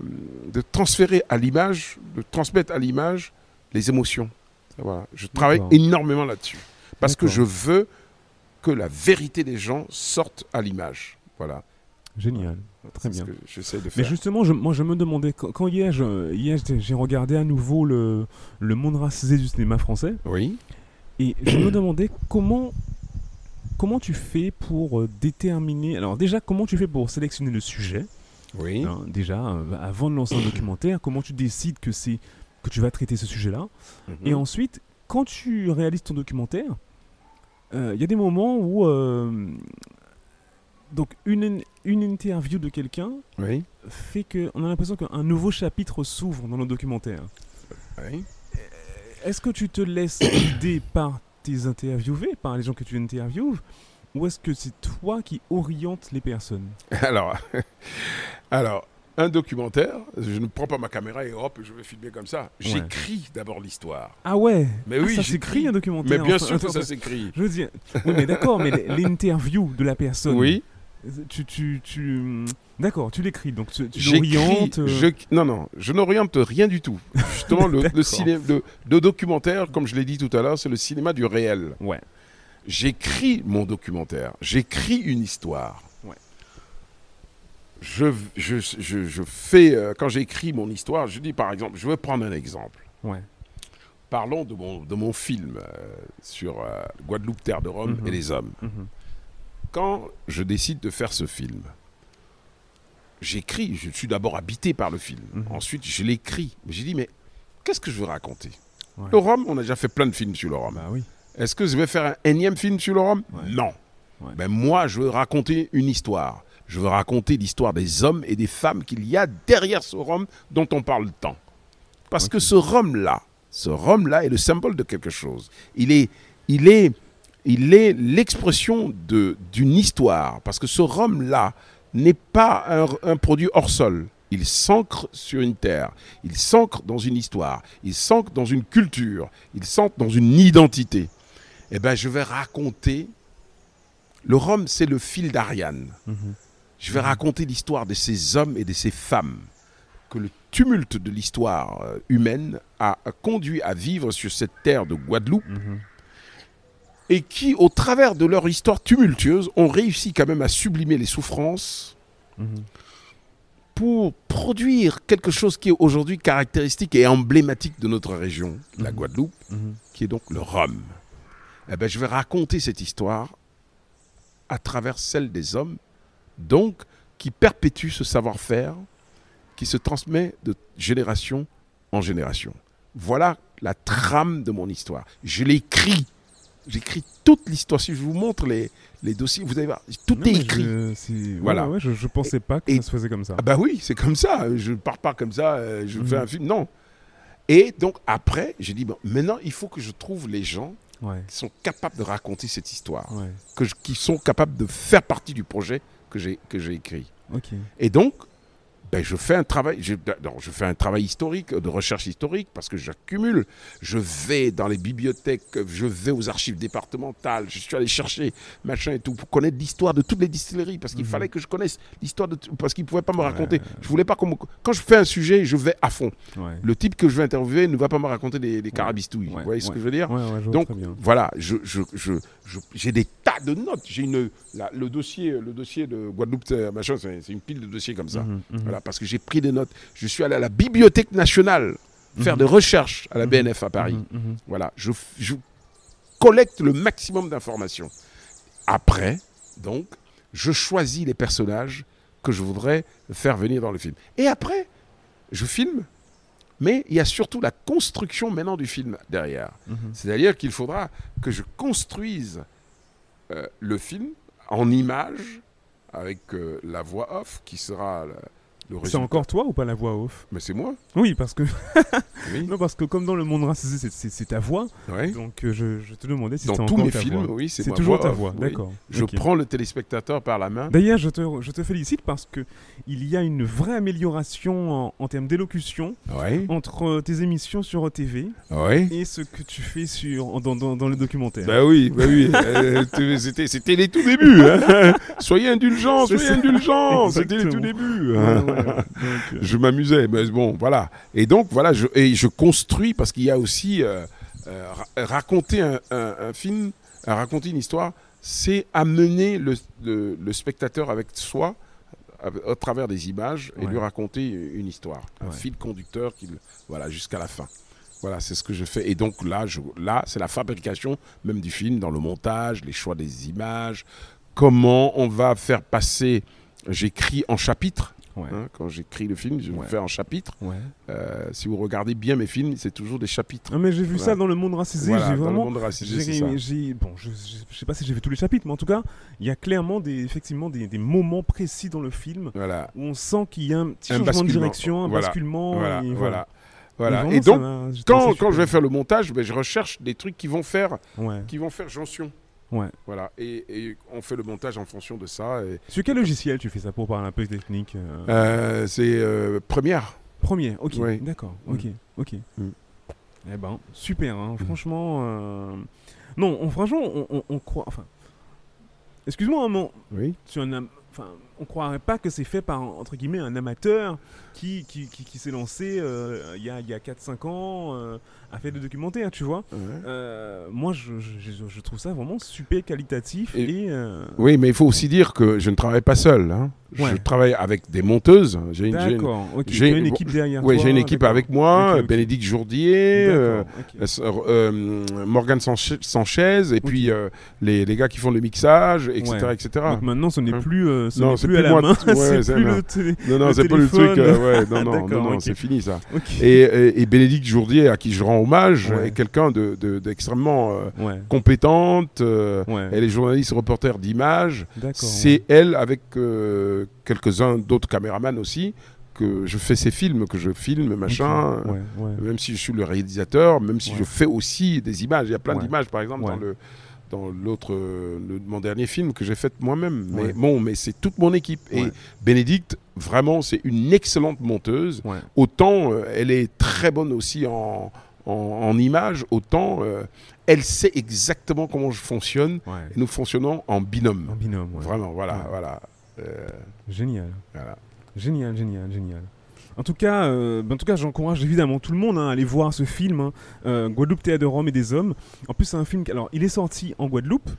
de transférer à l'image, de transmettre à l'image les émotions. Voilà. Je travaille énormément là-dessus. Parce que je veux que la vérité des gens sorte à l'image. Voilà. Génial. Très bien. que j'essaie de Mais faire. justement, je- moi je me demandais, quand, quand hier, j'ai- regardé à nouveau le, le monde racisé du cinéma français, Oui. et je me demandais comment, comment tu fais pour euh, déterminer. Alors, déjà, comment tu fais pour sélectionner le sujet? Oui. hein, Déjà, euh, avant de lancer un documentaire, comment tu décides que, que tu vas traiter ce sujet-là? Et Mhm. ensuite, quand tu réalises ton documentaire, il y a des moments où. euh, donc, une, une interview de quelqu'un Oui. fait qu'on a l'impression qu'un nouveau chapitre s'ouvre dans le documentaire. Oui. Est-ce que tu te laisses guider par tes interviewés, par les gens que tu interviews, ou est-ce que c'est toi qui orientes les personnes? Alors, alors, un documentaire, je ne prends pas ma caméra et hop, je vais filmer comme ça. J'écris d'abord l'histoire. Ah ouais Mais Ah, oui, ça j'écris. s'écrit un documentaire. Mais bien enfin, sûr que ça s'écrit. Je veux dire, oui, mais d'accord, mais l'interview de la personne. Oui. Tu, tu, tu... D'accord, tu l'écris, donc tu, tu l'orientes. euh, je- non, non, je n'oriente rien du tout. Justement, le, le, D'accord. ciné- le- le documentaire, comme je l'ai dit tout à l'heure, c'est le cinéma du réel. Ouais. J'écris mon documentaire, j'écris une histoire. Je, je, je, je fais, euh, quand j'écris mon histoire, je dis par exemple, je vais prendre un exemple. Ouais. Parlons de mon, de mon film euh, sur euh, Guadeloupe, terre de Rome et les hommes. mhm. Quand je décide de faire ce film, j'écris, je suis d'abord habité par le film. Mhm. Ensuite, je l'écris. Mais J'ai dit, mais qu'est-ce que je veux raconter? Ouais. Le Rhum, on a déjà fait plein de films sur le Rhum. Bah oui. Est-ce que je vais faire un énième film sur le Ouais. Non. Ben moi, je veux raconter une histoire. Je veux raconter l'histoire des hommes et des femmes qu'il y a derrière ce Rhum dont on parle tant. Parce que ce Rhum-là, ce Rhum-là est le symbole de quelque chose. Il est, il est, il est l'expression de d'une histoire. Parce que ce Rhum-là n'est pas un, un produit hors sol. Il s'ancre sur une terre, il s'ancre dans une histoire, il s'ancre dans une culture, il s'ancre dans une identité. Eh bien, je vais raconter. Le Rhum, c'est le fil d'Ariane. Mhm. Je vais raconter l'histoire de ces hommes et de ces femmes que le tumulte de l'histoire euh, humaine a, conduit à vivre sur cette terre de Guadeloupe Mhm. et qui, au travers de leur histoire tumultueuse, ont réussi quand même à sublimer les souffrances Mhm. pour produire quelque chose qui est aujourd'hui caractéristique et emblématique de notre région, la Mhm. Guadeloupe, qui est donc le rhum. Eh ben, je vais raconter cette histoire à travers celle des hommes, donc qui perpétue ce savoir-faire qui se transmet de génération en génération. Voilà la trame de mon histoire. Je l'écris. J'écris toute l'histoire. Si je vous montre les, les dossiers, vous allez voir, tout Non, est écrit. je- Voilà. ouais, ouais, je, je pensais pas que Et- ça se faisait comme ça. Ah bah oui, c'est comme ça. Je pars pas comme ça, euh, je Mhm. fais un film. Non. Et donc après, j'ai dit, bon, maintenant, il faut que je trouve les gens Ouais. qui sont capables de raconter cette histoire, Ouais. que je- qui sont capables de faire partie du projet que j'ai que j'ai écrit. Et donc, ben, je fais un travail, je, non, je fais un travail historique, de recherche historique, parce que j'accumule. Je vais dans les bibliothèques, je vais aux archives départementales, je suis allé chercher machin et tout pour connaître l'histoire de toutes les distilleries, parce qu'il Mhm. fallait que je connaisse l'histoire de, tout- parce qu'ils pouvaient pas me Ouais. raconter. Je voulais pas qu'on me- quand je fais un sujet, je vais à fond. Ouais. Le type que je vais interviewer ne va pas me raconter des, des carabistouilles. Ouais, Vous voyez ce que je veux dire je donc voilà, je, je- j'ai des tas de notes. J'ai une la- le dossier le dossier de Guadeloupe c'est- machin, c'est une pile de dossiers comme ça. Mhm, mhm. Voilà, parce que j'ai pris des notes. Je suis allé à la Bibliothèque nationale faire Mhm. des recherches à la. BNF à Paris. Voilà, je, je collecte le maximum d'informations. Après, donc, je choisis les personnages que je voudrais faire venir dans le film. Et après, je filme. Mais il y a surtout la construction maintenant du film derrière. Mhm. C'est-à-dire qu'il faudra que je construise euh, le film en images avec euh, la voix off qui sera le C'est encore toi ou pas la voix off? Mais c'est moi. Oui, parce que Oui. non, parce que comme dans le monde racisé, c'est- ta voix. Ouais. Donc euh, je, je te demandais si c'était tous encore mes ta films, voix. oui, c'est toujours voix ta voix, oui. d'accord. Je prends le téléspectateur par la main. D'ailleurs, je te, je te félicite parce que il y a une vraie amélioration en, en termes d'élocution entre euh, tes émissions sur TV et ce que tu fais sur, dans, dans, dans le documentaire. Bah oui, bah oui. Euh, c'était, c'était les tout débuts. hein. Soyez indulgents, soyez indulgents. C'était les tout débuts. Hein. Donc, je m'amusais, mais bon, voilà. Et donc, voilà, je, et je construis parce qu'il y a aussi euh, euh, ra- raconter un, un- un film, euh, raconter une histoire, c'est amener le, le- le spectateur avec soi à, à travers des images et Ouais. lui raconter une histoire, un fil conducteur, qu'il, voilà, jusqu'à la fin. Voilà, c'est ce que je fais. Et donc là, je, là, c'est la fabrication même du film, dans le montage, les choix des images, comment on va faire passer. J'écris en chapitres. Ouais. hein, quand j'écris le film, je Ouais. fais en chapitres. ouais. Euh, si vous regardez bien mes films, c'est toujours des chapitres. Mais j'ai vu ça dans le monde racisé. Voilà, j'ai dans le vraiment. monde racisé, bon, je, je sais pas si j'ai vu tous les chapitres, mais en tout cas, il y a clairement des, effectivement des, des moments précis dans le film Voilà, où on sent qu'il y a un petit Un changement de direction, un basculement. voilà, et voilà. Et, Voilà. vraiment, Et ça donc, quand, je vais faire le montage, ben, je recherche des trucs qui vont faire, qui vont faire jonction. Ouais. Voilà. Et, et on fait le montage en fonction de ça. et, Sur quel logiciel tu fais ça pour parler un peu technique euh, euh, c'est euh, première. Premier, ok, d'accord, Mm. ok, ok. Mm. Eh ben, super, hein, Mm. franchement. Non, on, franchement, on, on- on croit. Enfin, excuse-moi, un moment. Oui. tu am- enfin, on croirait pas que c'est fait par entre guillemets un amateur qui qui, qui, qui s'est lancé euh, il y a il y a 4 5 ans euh, à faire des documentaires, tu vois. Ouais. Euh, moi je, je, trouve ça vraiment super qualitatif et, Et- euh, Oui, mais il faut aussi dire que je ne travaille pas seul. hein. Ouais. Je travaille avec des monteuses. J'ai une, une- équipe derrière toi, j'ai une équipe avec moi. Bénédicte Jourdier, Morgane Sanche- Sanchez et puis les, les gars qui font le mixage, etc. Ouais. etc. Donc maintenant ce n'est Hein. plus ce Non, plus, à la main, c'est plus le Non, non, c'est pas le truc. euh, non, non, non, c'est fini ça. Et, Bénédicte Jourdier, à qui je rends hommage, est quelqu'un de- de- d'extrêmement euh, compétente. euh. Elle est journaliste reporter d'images. D'accord. C'est elle, avec quelques-uns d'autres caméramans aussi, que je fais ces films, que je filme, machin. Ouais, ouais. Même si je suis le réalisateur, même si Ouais. je fais aussi des images. Il y a plein d'images, par exemple, dans le dans l'autre mon dernier film que j'ai fait moi-même mais Ouais. bon mais c'est toute mon équipe et Ouais. Bénédicte vraiment c'est une excellente monteuse Ouais. autant euh, elle est très bonne aussi en en, en images autant euh, elle sait exactement comment je fonctionne et nous fonctionnons en binôme En binôme, vraiment voilà voilà Euh, Génial. voilà Génial, génial, génial. En tout cas, euh, ben, en tout cas, j'encourage évidemment tout le monde hein, à aller voir ce film, hein, euh, Guadeloupe, théâtre de Rome et des hommes. En plus, c'est un film. qui- Alors, il est sorti en Guadeloupe,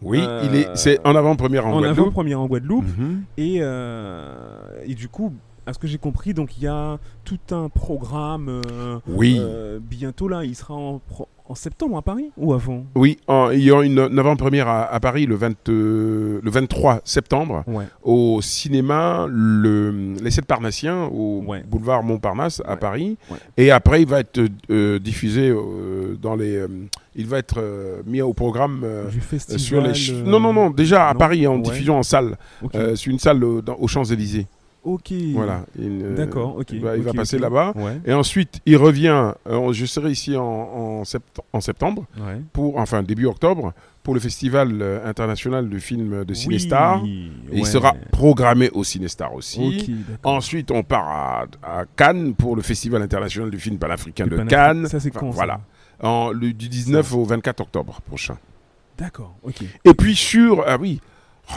oui Euh, il est c'est en avant-première en, en, Guadeloupe avant-première en Guadeloupe, Mhm. et, et du coup, à ce que j'ai compris, donc il y a tout un programme. euh, oui euh, bientôt là, il sera en, pro- en septembre à Paris ou avant? Oui, en- il y aura une, une avant-première à, à Paris le, 20, euh, le 23 septembre Ouais. au cinéma le, Les Sept Parnassiens au Ouais. boulevard Montparnasse à Ouais. Paris. Et après, il va être euh, diffusé euh, dans les. il va être mis au programme. du festival. sur les Non, non, non, déjà à non Paris, en diffusion en salle. Ok. Euh, c'est une salle dans- aux Champs-Élysées. Ok. Voilà. Il, euh, D'accord, ok. Il va, passer là-bas. Ouais. Et ensuite, il revient. euh, je serai ici en, en sept- en septembre Ouais. pour, enfin début octobre, pour le Festival euh, international du film de Cinestar. Oui, il sera programmé au Cinestar aussi. Ok, d'accord. Ensuite, on part à, à Cannes pour le Festival international du film panafricain de Cannes. Ça, c'est Enfin, Voilà. En, le, du 19 au 24 octobre prochain. D'accord, ok. Et puis sur. Ah oui.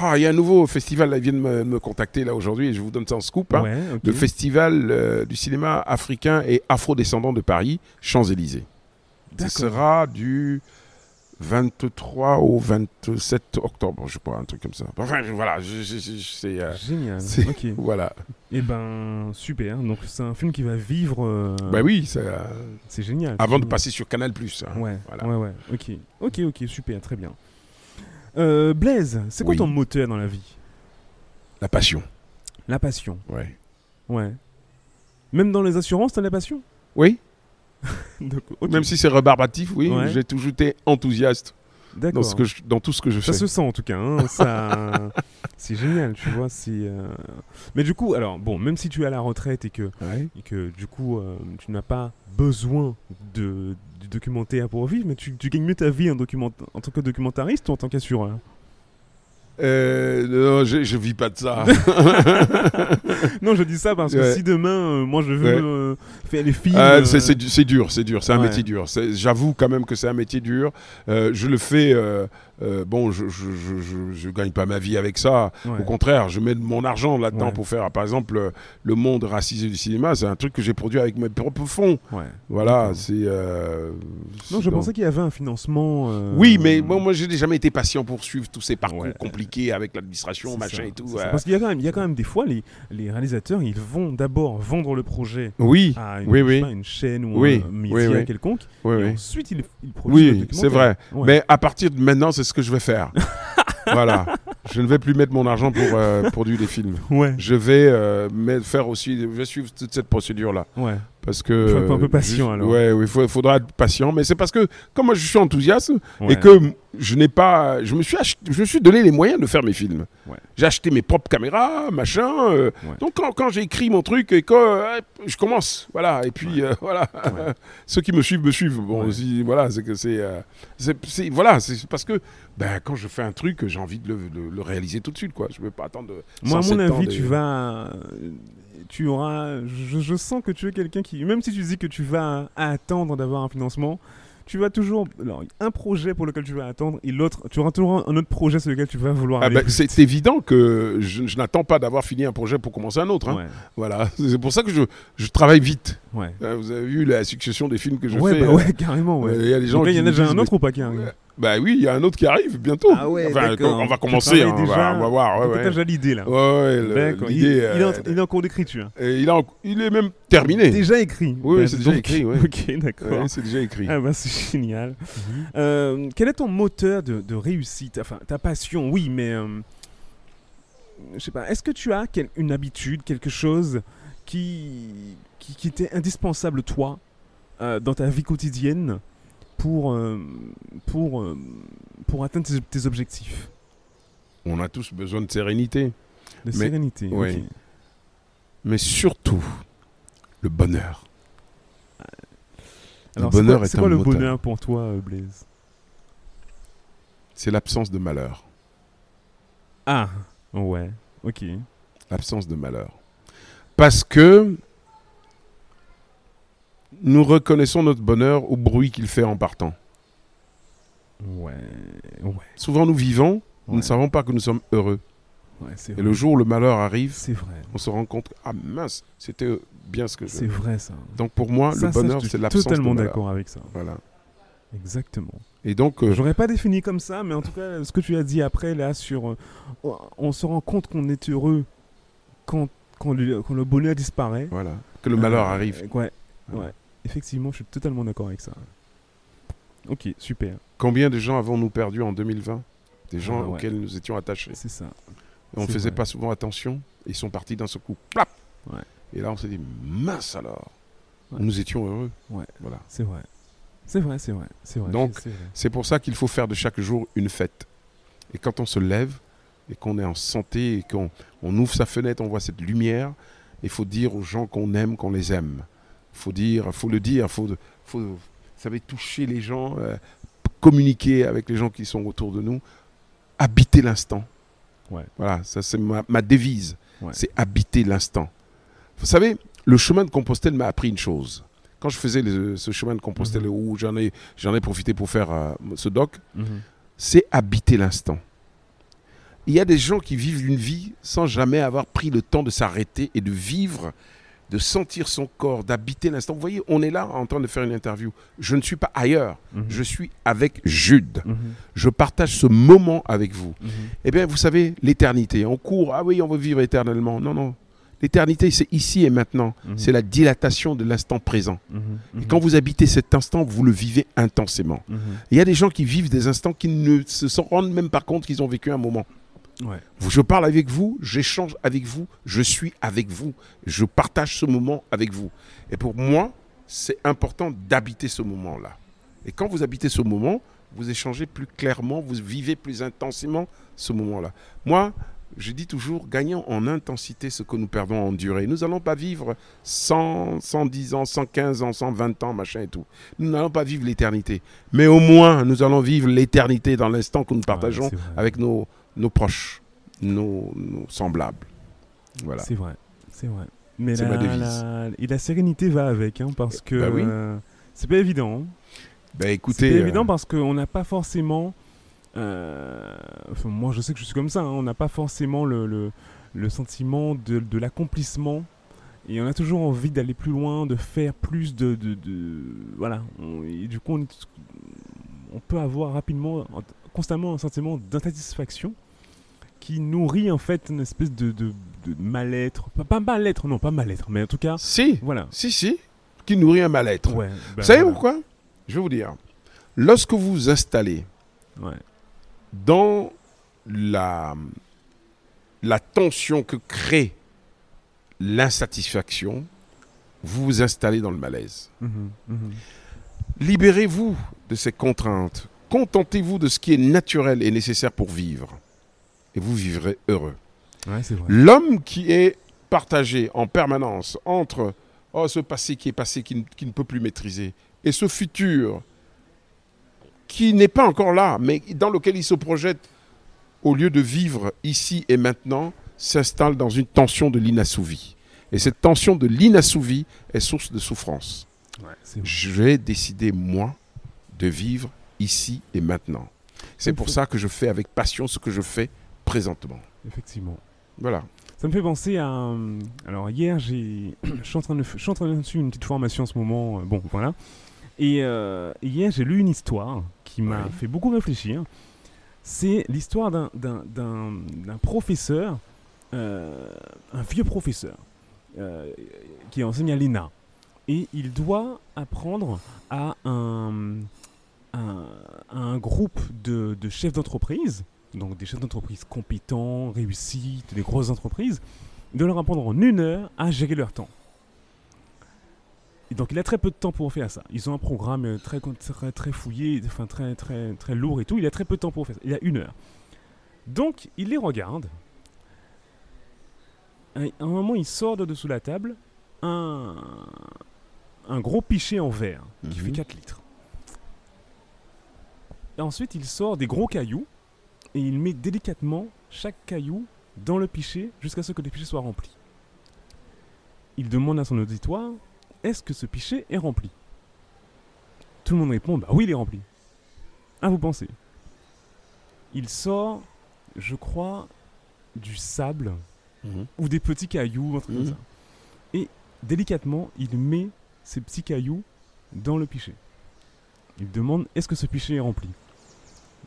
Ah, il y a un nouveau festival, là, ils viennent me, me contacter là aujourd'hui et je vous donne ça en scoop. hein. Ouais. Le Festival euh, du cinéma africain et afro-descendant de Paris, Champs-Élysées. Ce sera du 23 au 27 octobre, je crois, un truc comme ça. Enfin, voilà, je- c'est, euh, Génial. c'est- Ok. voilà. Eh ben, super. Donc, c'est un film qui va vivre. euh, Bah oui, c'est, euh, génial. avant de passer sur Canal+. hein. Ouais, Voilà. ouais, ouais. Ok, ok, ok, super, très bien. Euh, Blaise, c'est quoi Oui. ton moteur dans la vie? La passion, La passion. ouais. Ouais. Même dans les assurances, t'as la passion? Oui, Donc, même si c'est rebarbatif, oui, Ouais. j'ai toujours été enthousiaste dans, D'accord. ce que je- dans tout ce que je Ça fais. se sent en tout cas. hein, ça... c'est génial, tu vois. euh, Mais du coup, alors, bon, même si tu es à la retraite et que, Ouais. et que du coup, euh, tu n'as pas besoin de, du documentaire pour vivre, mais tu, tu gagnes mieux ta vie en, document... en tant que documentariste ou en tant qu'assureur? Euh, non, je, je vis pas de ça. Non, je dis ça parce que Ouais. si demain, euh, moi, je veux Ouais. euh, faire les films. Ah, c'est- c'est du- c'est dur, c'est dur, c'est un Ouais. métier dur. J'avoue quand même que c'est un métier dur. Je le fais euh, bon, je je, je, je- je gagne pas ma vie avec ça. Ouais. Au contraire, je mets mon argent là-dedans Ouais. pour faire, par exemple, euh, le monde racisé du cinéma. C'est un truc que j'ai produit avec mes propres fonds. Ouais. Voilà, c'est. euh, Non, je donc- pensais qu'il y avait un financement. euh, Oui, mais moi, moi j'ai jamais été patient pour suivre tous ces parcours compliqués avec l'administration, machin ça, et tout. Parce qu'il y a quand même, il y a quand même des fois les, les réalisateurs, ils vont d'abord vendre le projet Oui, à une, Oui, je oui. pas, une chaîne ou un média quelconque, oui, et ensuite ils, ils produisent le Oui, c'est vrai. Mais à partir de maintenant, c'est ce que je vais faire. voilà. Je ne vais plus mettre mon argent pour euh, produire des films. Ouais, Je vais euh, faire aussi, je vais suivre toute cette procédure-là. ouais. Parce que. Faut être un peu patient, alors. Ouais, il faudra être patient. Mais c'est parce que, comme moi je suis enthousiaste ouais. et que je n'ai pas. Je me, suis ach- je me suis donné les moyens de faire mes films. Ouais. J'ai acheté mes propres caméras, machin. euh, Ouais. Donc quand, quand j'ai écrit mon truc et que euh, je commence, voilà. Et puis euh, voilà. Ouais. Ceux qui me suivent me suivent. Bon, Ouais. si- voilà, c'est que c'est. euh, c'est- c'est- voilà, c'est parce que ben, quand je fais un truc, j'ai envie de le, de le réaliser tout de suite, quoi. Je ne veux pas attendre. Moi, à 107 mon avis, de- tu vas. Tu auras. Je, je sens que tu es quelqu'un qui. Même si tu dis que tu vas attendre d'avoir un financement, tu vas toujours. Alors, un projet pour lequel tu vas attendre et l'autre. Tu auras toujours un autre projet sur lequel tu vas vouloir Ah plus c'est évident que je, je n'attends pas d'avoir fini un projet pour commencer un autre. hein. Ouais, Voilà, c'est pour ça que je, je travaille vite. ouais. Euh, Vous avez vu la succession des films que je ouais, fais. bah euh, ouais, carrément, ouais. euh, Il y a des gens il y en a déjà un autre ou pas qui. Bah oui, il y a un autre qui arrive bientôt. Ah ouais, enfin, d'accord. on va commencer, hein, on, va, on va voir. Ouais, ouais. déjà l'idée là. Ouais, le-. Il, est en, euh, il est en cours d'écriture. il, a en- il est même terminé. Déjà écrit. Oui, Bah, c'est déjà écrit, ouais. Ok, d'accord. C'est déjà écrit. Ah bah c'est génial. Mhm. Euh, quel est ton moteur de, de réussite? Enfin, ta passion, oui, mais euh, je sais pas. Est-ce que tu as quel- une habitude, quelque chose qui qui, qui était indispensable toi euh, dans ta vie quotidienne? Pour euh, pour euh, pour atteindre tes, tes objectifs On a tous besoin de sérénité, de Mais- sérénité oui. mais surtout le bonheur. Alors, le c'est bonheur quoi- est C'est un quoi le moteur. bonheur pour toi, euh, Blaise? C'est l'absence de malheur. Ah, ouais, ok. L'absence de malheur. Parce que nous reconnaissons notre bonheur au bruit qu'il fait en partant. Ouais, ouais, Souvent nous vivons, nous Ouais. ne savons pas que nous sommes heureux. ouais, c'est Et vrai. le jour où le malheur arrive, vrai, on se rend compte, ah mince, c'était bien ce que je... c'est vrai ça. Donc pour moi, Ça, le bonheur, c'est l'absence de totalement d'accord avec ça. Voilà. Exactement. Et donc, euh, J'aurais pas défini comme ça, mais en tout cas, ce que tu as dit après, là, sur. euh, on- se rend compte qu'on est heureux quand, quand, le, quand le bonheur disparaît. voilà, que le malheur Euh, arrive. Ouais, ouais. Effectivement, je suis totalement d'accord avec ça. Ok, super. Combien de gens avons-nous perdu en 2020 Des gens Ah ouais. auxquels nous étions attachés. C'est ça. Et on ne faisait vrai. pas souvent attention. Ils sont partis d'un seul coup. Plap Ouais. Et là, on s'est dit, mince alors. Ouais. Nous étions heureux. Ouais. Voilà. C'est vrai. C'est vrai, c'est vrai. C'est vrai. Donc. C'est pour ça qu'il faut faire de chaque jour une fête. Et quand on se lève et qu'on est en santé et qu'on on ouvre sa fenêtre, on voit cette lumière, il faut dire aux gens qu'on aime, qu'on les aime. Il faut dire, faut le dire, faut, faut, savez, toucher les gens, euh, communiquer avec les gens qui sont autour de nous, habiter l'instant. Ouais. Voilà, ça c'est ma, ma devise. Ouais. C'est habiter l'instant. Vous savez, le chemin de Compostelle m'a appris une chose. Quand je faisais ce chemin de Compostelle Mhm. où j'en ai, j'en ai profité pour faire euh, ce doc, Mhm. c'est habiter l'instant. Il y a des gens qui vivent une vie sans jamais avoir pris le temps de s'arrêter et de vivre, de sentir son corps, d'habiter l'instant. Vous voyez, on est là en train de faire une interview. Je ne suis pas ailleurs. Mhm. Je suis avec Jude. Mhm. Je partage ce moment avec vous. Mhm. Eh bien, vous savez, l'éternité. On court, ah oui, on veut vivre éternellement. Non, non. L'éternité, c'est ici et maintenant. C'est la dilatation de l'instant présent. Et quand vous habitez cet instant, vous le vivez intensément. Il y a des gens qui vivent des instants qui ne se rendent même pas compte qu'ils ont vécu un moment. Ouais. Je parle avec vous, j'échange avec vous, je suis avec vous, je partage ce moment avec vous. Et pour moi, c'est important d'habiter ce moment-là. Et quand vous habitez ce moment, vous échangez plus clairement, vous vivez plus intensément ce moment-là. Moi, je dis toujours, gagnons en intensité ce que nous perdons en durée. Nous n'allons pas vivre 100, 110 ans, 115 ans, 120 ans, machin et tout. Nous n'allons pas vivre l'éternité. Mais au moins, nous allons vivre l'éternité dans l'instant que nous partageons Ouais, avec nos, nos proches, nos, nos semblables. Voilà. C'est vrai, c'est vrai. Mais C'est la, ma devise. la- et la sérénité va avec, hein, parce que Bah oui. euh, c'est pas évident. hein. C'est écoutez, pas euh, évident parce qu'on n'a pas forcément euh, enfin, moi je sais que je suis comme ça, hein, on n'a pas forcément le, le, le sentiment de, de l'accomplissement. Et on a toujours envie d'aller plus loin, de faire plus de... de, de- voilà. On- et du coup, on, peut avoir rapidement, en- constamment un sentiment d'insatisfaction qui nourrit en fait une espèce de, de, de mal-être. Pas, pas mal-être, non, pas mal-être, mais en tout cas, Si, voilà. si, si, qui nourrit un mal-être. Ouais, ben Vous savez voilà. pourquoi? Je vais vous dire. Lorsque vous vous installez Ouais. dans la, la tension que crée l'insatisfaction, vous vous installez dans le malaise. Mhm, mhm. Libérez-vous de ces contraintes. Contentez-vous de ce qui est naturel et nécessaire pour vivre. Et vous vivrez heureux. Ouais. L'homme qui est partagé en permanence entre oh, ce passé qui est passé, qui, ne- qui ne peut plus maîtriser, et ce futur qui n'est pas encore là, mais dans lequel il se projette, au lieu de vivre ici et maintenant, s'installe dans une tension de l'inassouvi. Et cette tension de l'inassouvi est source de souffrance. Ouais, vais décider, moi, de vivre ici et maintenant. C'est pour ça que je fais avec passion ce que je fais présentement. Effectivement. Voilà. Ça me fait penser à. un- Alors, hier, j'ai. Je suis en train de, f- je suis en train de suivre une petite formation en ce moment. euh, Bon, voilà. Et euh, hier, j'ai lu une histoire qui m'a Ouais. fait beaucoup réfléchir. C'est l'histoire d'un- professeur, euh, un vieux professeur, euh, qui enseigne à l'ENA. Et il doit apprendre à un, un, à un groupe de, de chefs d'entreprise, donc des chefs d'entreprise compétents, réussis, des grosses entreprises, de leur apprendre en une heure à gérer leur temps. Et donc il a très peu de temps pour faire ça. Ils ont un programme très, très, très fouillé, enfin très, très, très lourd et tout. Il a très peu de temps pour faire ça. Il a une heure. Donc il les regarde. Et À un moment, il sort de dessous la table un, un gros pichet en verre qui Mhm. fait 4 litres. Et ensuite, il sort des gros cailloux et il met délicatement chaque caillou dans le pichet jusqu'à ce que le pichet soit rempli. Il demande à son auditoire Est-ce que ce pichet est rempli? Tout le monde répond Bah oui, il est rempli. Ah, vous pensez? Il sort, je crois, du sable ou des petits cailloux, un truc Mhm. comme ça. Et délicatement, il met ces petits cailloux dans le pichet. Il demande est-ce que ce pichet est rempli?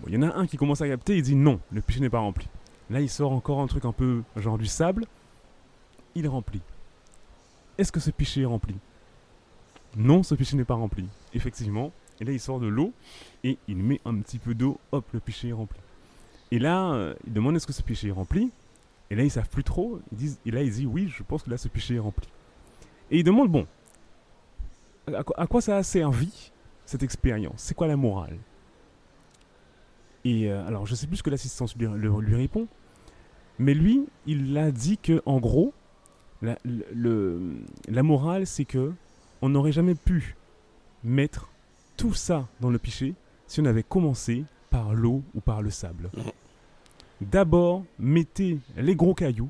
Il y en a un qui commence à capter, il dit non, le pichet n'est pas rempli. Là, il sort encore un truc un peu genre du sable. Il est rempli. Est-ce que ce pichet est rempli? Non, ce pichet n'est pas rempli. Effectivement. Et là, il sort de l'eau et il met un petit peu d'eau. Hop, le pichet est rempli. Et là, euh, il demande est-ce que ce pichet est rempli? Et là, ils savent plus trop. Ils disent, et là, il dit oui, je pense que là, ce pichet est rempli. Et il demande bon, à, quoi- à quoi ça a servi cette expérience? C'est quoi la morale? Et euh, alors, je sais plus ce que l'assistance lui, répond, mais lui, il a dit que en gros, la, le- le- la morale, c'est que on n'aurait jamais pu mettre tout ça dans le pichet si on avait commencé par l'eau ou par le sable. D'abord, mettez les gros cailloux,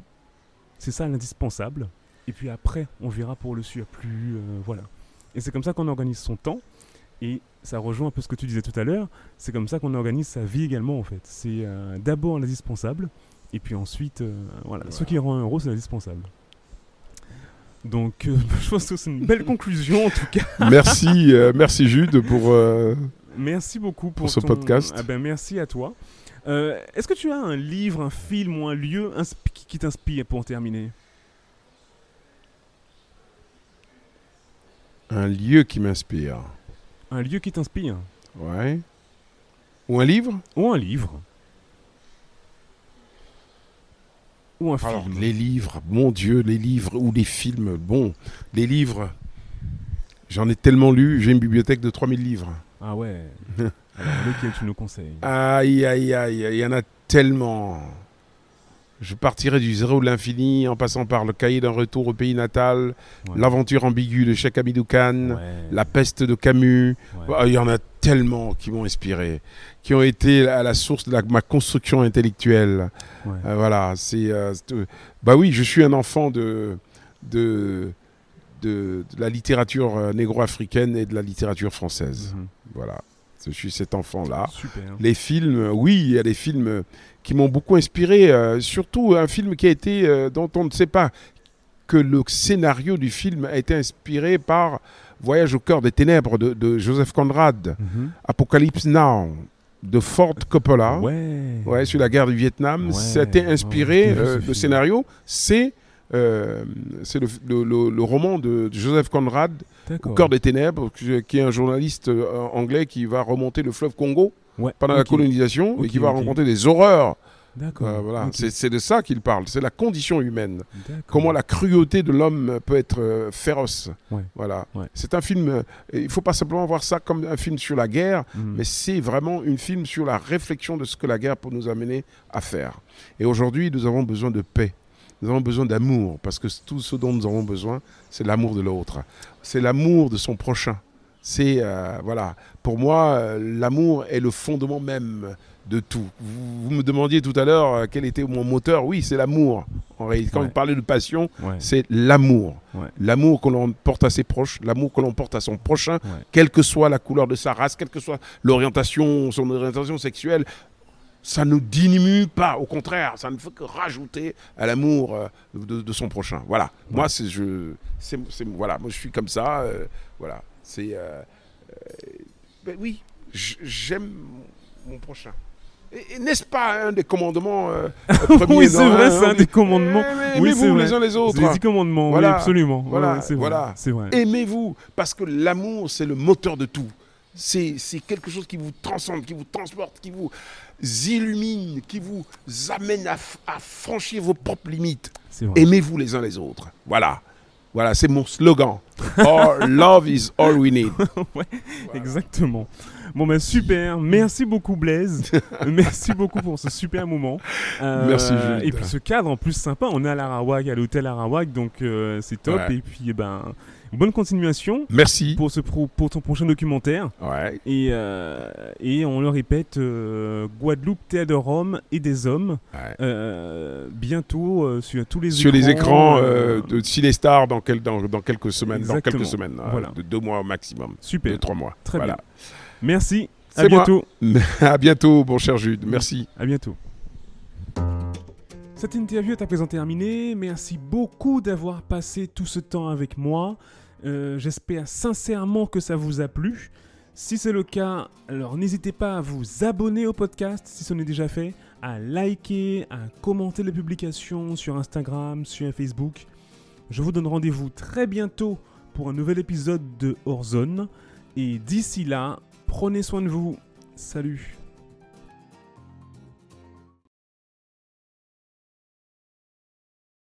c'est ça l'indispensable, et puis après, on verra pour le surplus, euh, voilà. Et c'est comme ça qu'on organise son temps, et ça rejoint un peu ce que tu disais tout à l'heure, c'est comme ça qu'on organise sa vie également en fait. C'est euh, d'abord l'indispensable, et puis ensuite, euh, voilà, ce Voilà. qui rend heureux, c'est l'indispensable. Donc, euh, je pense que c'est une belle conclusion en tout cas. merci, euh, merci Jude pour. Merci beaucoup pour, Pour ce ton- podcast. Ah ben, merci à toi. Est-ce que tu as un livre, un film ou un lieu qui t'inspire pour terminer? Un lieu qui m'inspire. Un lieu qui t'inspire Ouais. Ou un livre Ou un livre Ou un Alors, film les livres, mon Dieu, les livres ou les films. Bon, les livres, j'en ai tellement lu, j'ai une bibliothèque de 3000 livres. Ah ouais. Alors, lequel tu nous conseilles? Aïe, aïe, aïe, il y en a tellement. Je partirai du zéro de l'infini en passant par le cahier d'un retour au pays natal, Ouais. l'aventure ambiguë de Cheikh Hamidou Khan, Ouais, la peste de Camus. ouais. Ah, Il y en a tellement qui m'ont inspiré, qui ont été à la source de la- ma construction intellectuelle. Euh, voilà, c'est. euh, c'est, euh, bah oui, je suis un enfant de, de, de, de la littérature euh, négro-africaine et de la littérature française. Mhm. Voilà. Je suis cet enfant-là. Les films, oui, il y a des films qui m'ont beaucoup inspiré. euh, surtout un film qui a été, euh, dont on ne sait pas que le scénario du film a été inspiré par Voyage au cœur des ténèbres de, de Joseph Conrad, Mhm. Apocalypse Now de Ford Coppola. Ouais. Ouais, sur la guerre du Vietnam. Ouais, Ça a été ouais, inspiré, euh, le scénario, c'est euh, c'est le, le- le- le roman de, de Joseph Conrad, Au cœur des ténèbres, qui est un journaliste euh, anglais qui va remonter le fleuve Congo Ouais, pendant la colonisation et qui va rencontrer des horreurs. Euh, voilà. C'est de ça qu'il parle, c'est la condition humaine. Comment la cruauté de l'homme peut être euh, féroce. Ouais. Voilà. Ouais. C'est un film, il ne faut pas simplement voir ça comme un film sur la guerre, Mhm. mais c'est vraiment un film sur la réflexion de ce que la guerre peut nous amener à faire. Et aujourd'hui, nous avons besoin de paix. Nous avons besoin d'amour, parce que tout ce dont nous avons besoin, c'est l'amour de l'autre. C'est l'amour de son prochain. C'est, euh, voilà, pour moi, euh, l'amour est le fondement même de tout. Vous, vous me demandiez tout à l'heure euh, quel était mon moteur. Oui, c'est l'amour. En réalité, quand Ouais. vous parlez de passion, Ouais. c'est l'amour. Ouais. L'amour que l'on porte à ses proches, l'amour que l'on porte à son prochain, quelle que soit la couleur de sa race, quelle que soit l'orientation, son orientation sexuelle, ça ne diminue pas. Au contraire, ça ne fait que rajouter à l'amour euh, de, de son prochain. Voilà. Moi, c'est je, c'est, c'est- voilà. Moi, je suis comme ça. euh, voilà. C'est, euh, euh, ben oui, j'aime mon prochain. N'est-ce pas un des commandements euh, Oui, c'est vrai, hein, c'est un on des commandements. eh, Oui, c'est vrai. les uns les C'est autres. les dix commandements, Voilà. oui, absolument. Voilà, ouais, c'est voilà. C'est vrai. Aimez-vous, parce que l'amour, c'est le moteur de tout. C'est c'est quelque chose qui vous transcende, qui vous transporte, qui vous illumine, qui vous amène à, à franchir vos propres limites. Aimez-vous les uns les autres. Voilà. Voilà, c'est mon slogan. Love is all we need. Exactement. Bon ben super, merci beaucoup Blaise, merci beaucoup pour ce super moment. Euh, Merci, Jules. Et puis ce cadre en plus sympa, on est à l'Arawak, à l'hôtel Arawak, donc euh, c'est top. Ouais. Et puis eh ben bonne continuation Merci. pour ce pro- pour ton prochain documentaire. Ouais. Et, euh, et on le répète, euh, Guadeloupe, théâtre de Rome et des hommes, Ouais. euh, bientôt sur tous les Sur écrans. les écrans de Cinestar dans, quel- dans, dans quelques semaines. Dans quelques semaines. Voilà. De deux mois au maximum. Super, De trois mois. très voilà. bien. Merci, à moi. bientôt. à bientôt, mon cher Jude. Merci. À bientôt. Cette interview est à présent terminée. Merci beaucoup d'avoir passé tout ce temps avec moi. Euh, J'espère sincèrement que ça vous a plu. Si c'est le cas, alors n'hésitez pas à vous abonner au podcast si ce n'est déjà fait, à liker, à commenter les publications sur Instagram, sur Facebook. Je vous donne rendez-vous très bientôt pour un nouvel épisode de Horzone. Et d'ici là, prenez soin de vous. Salut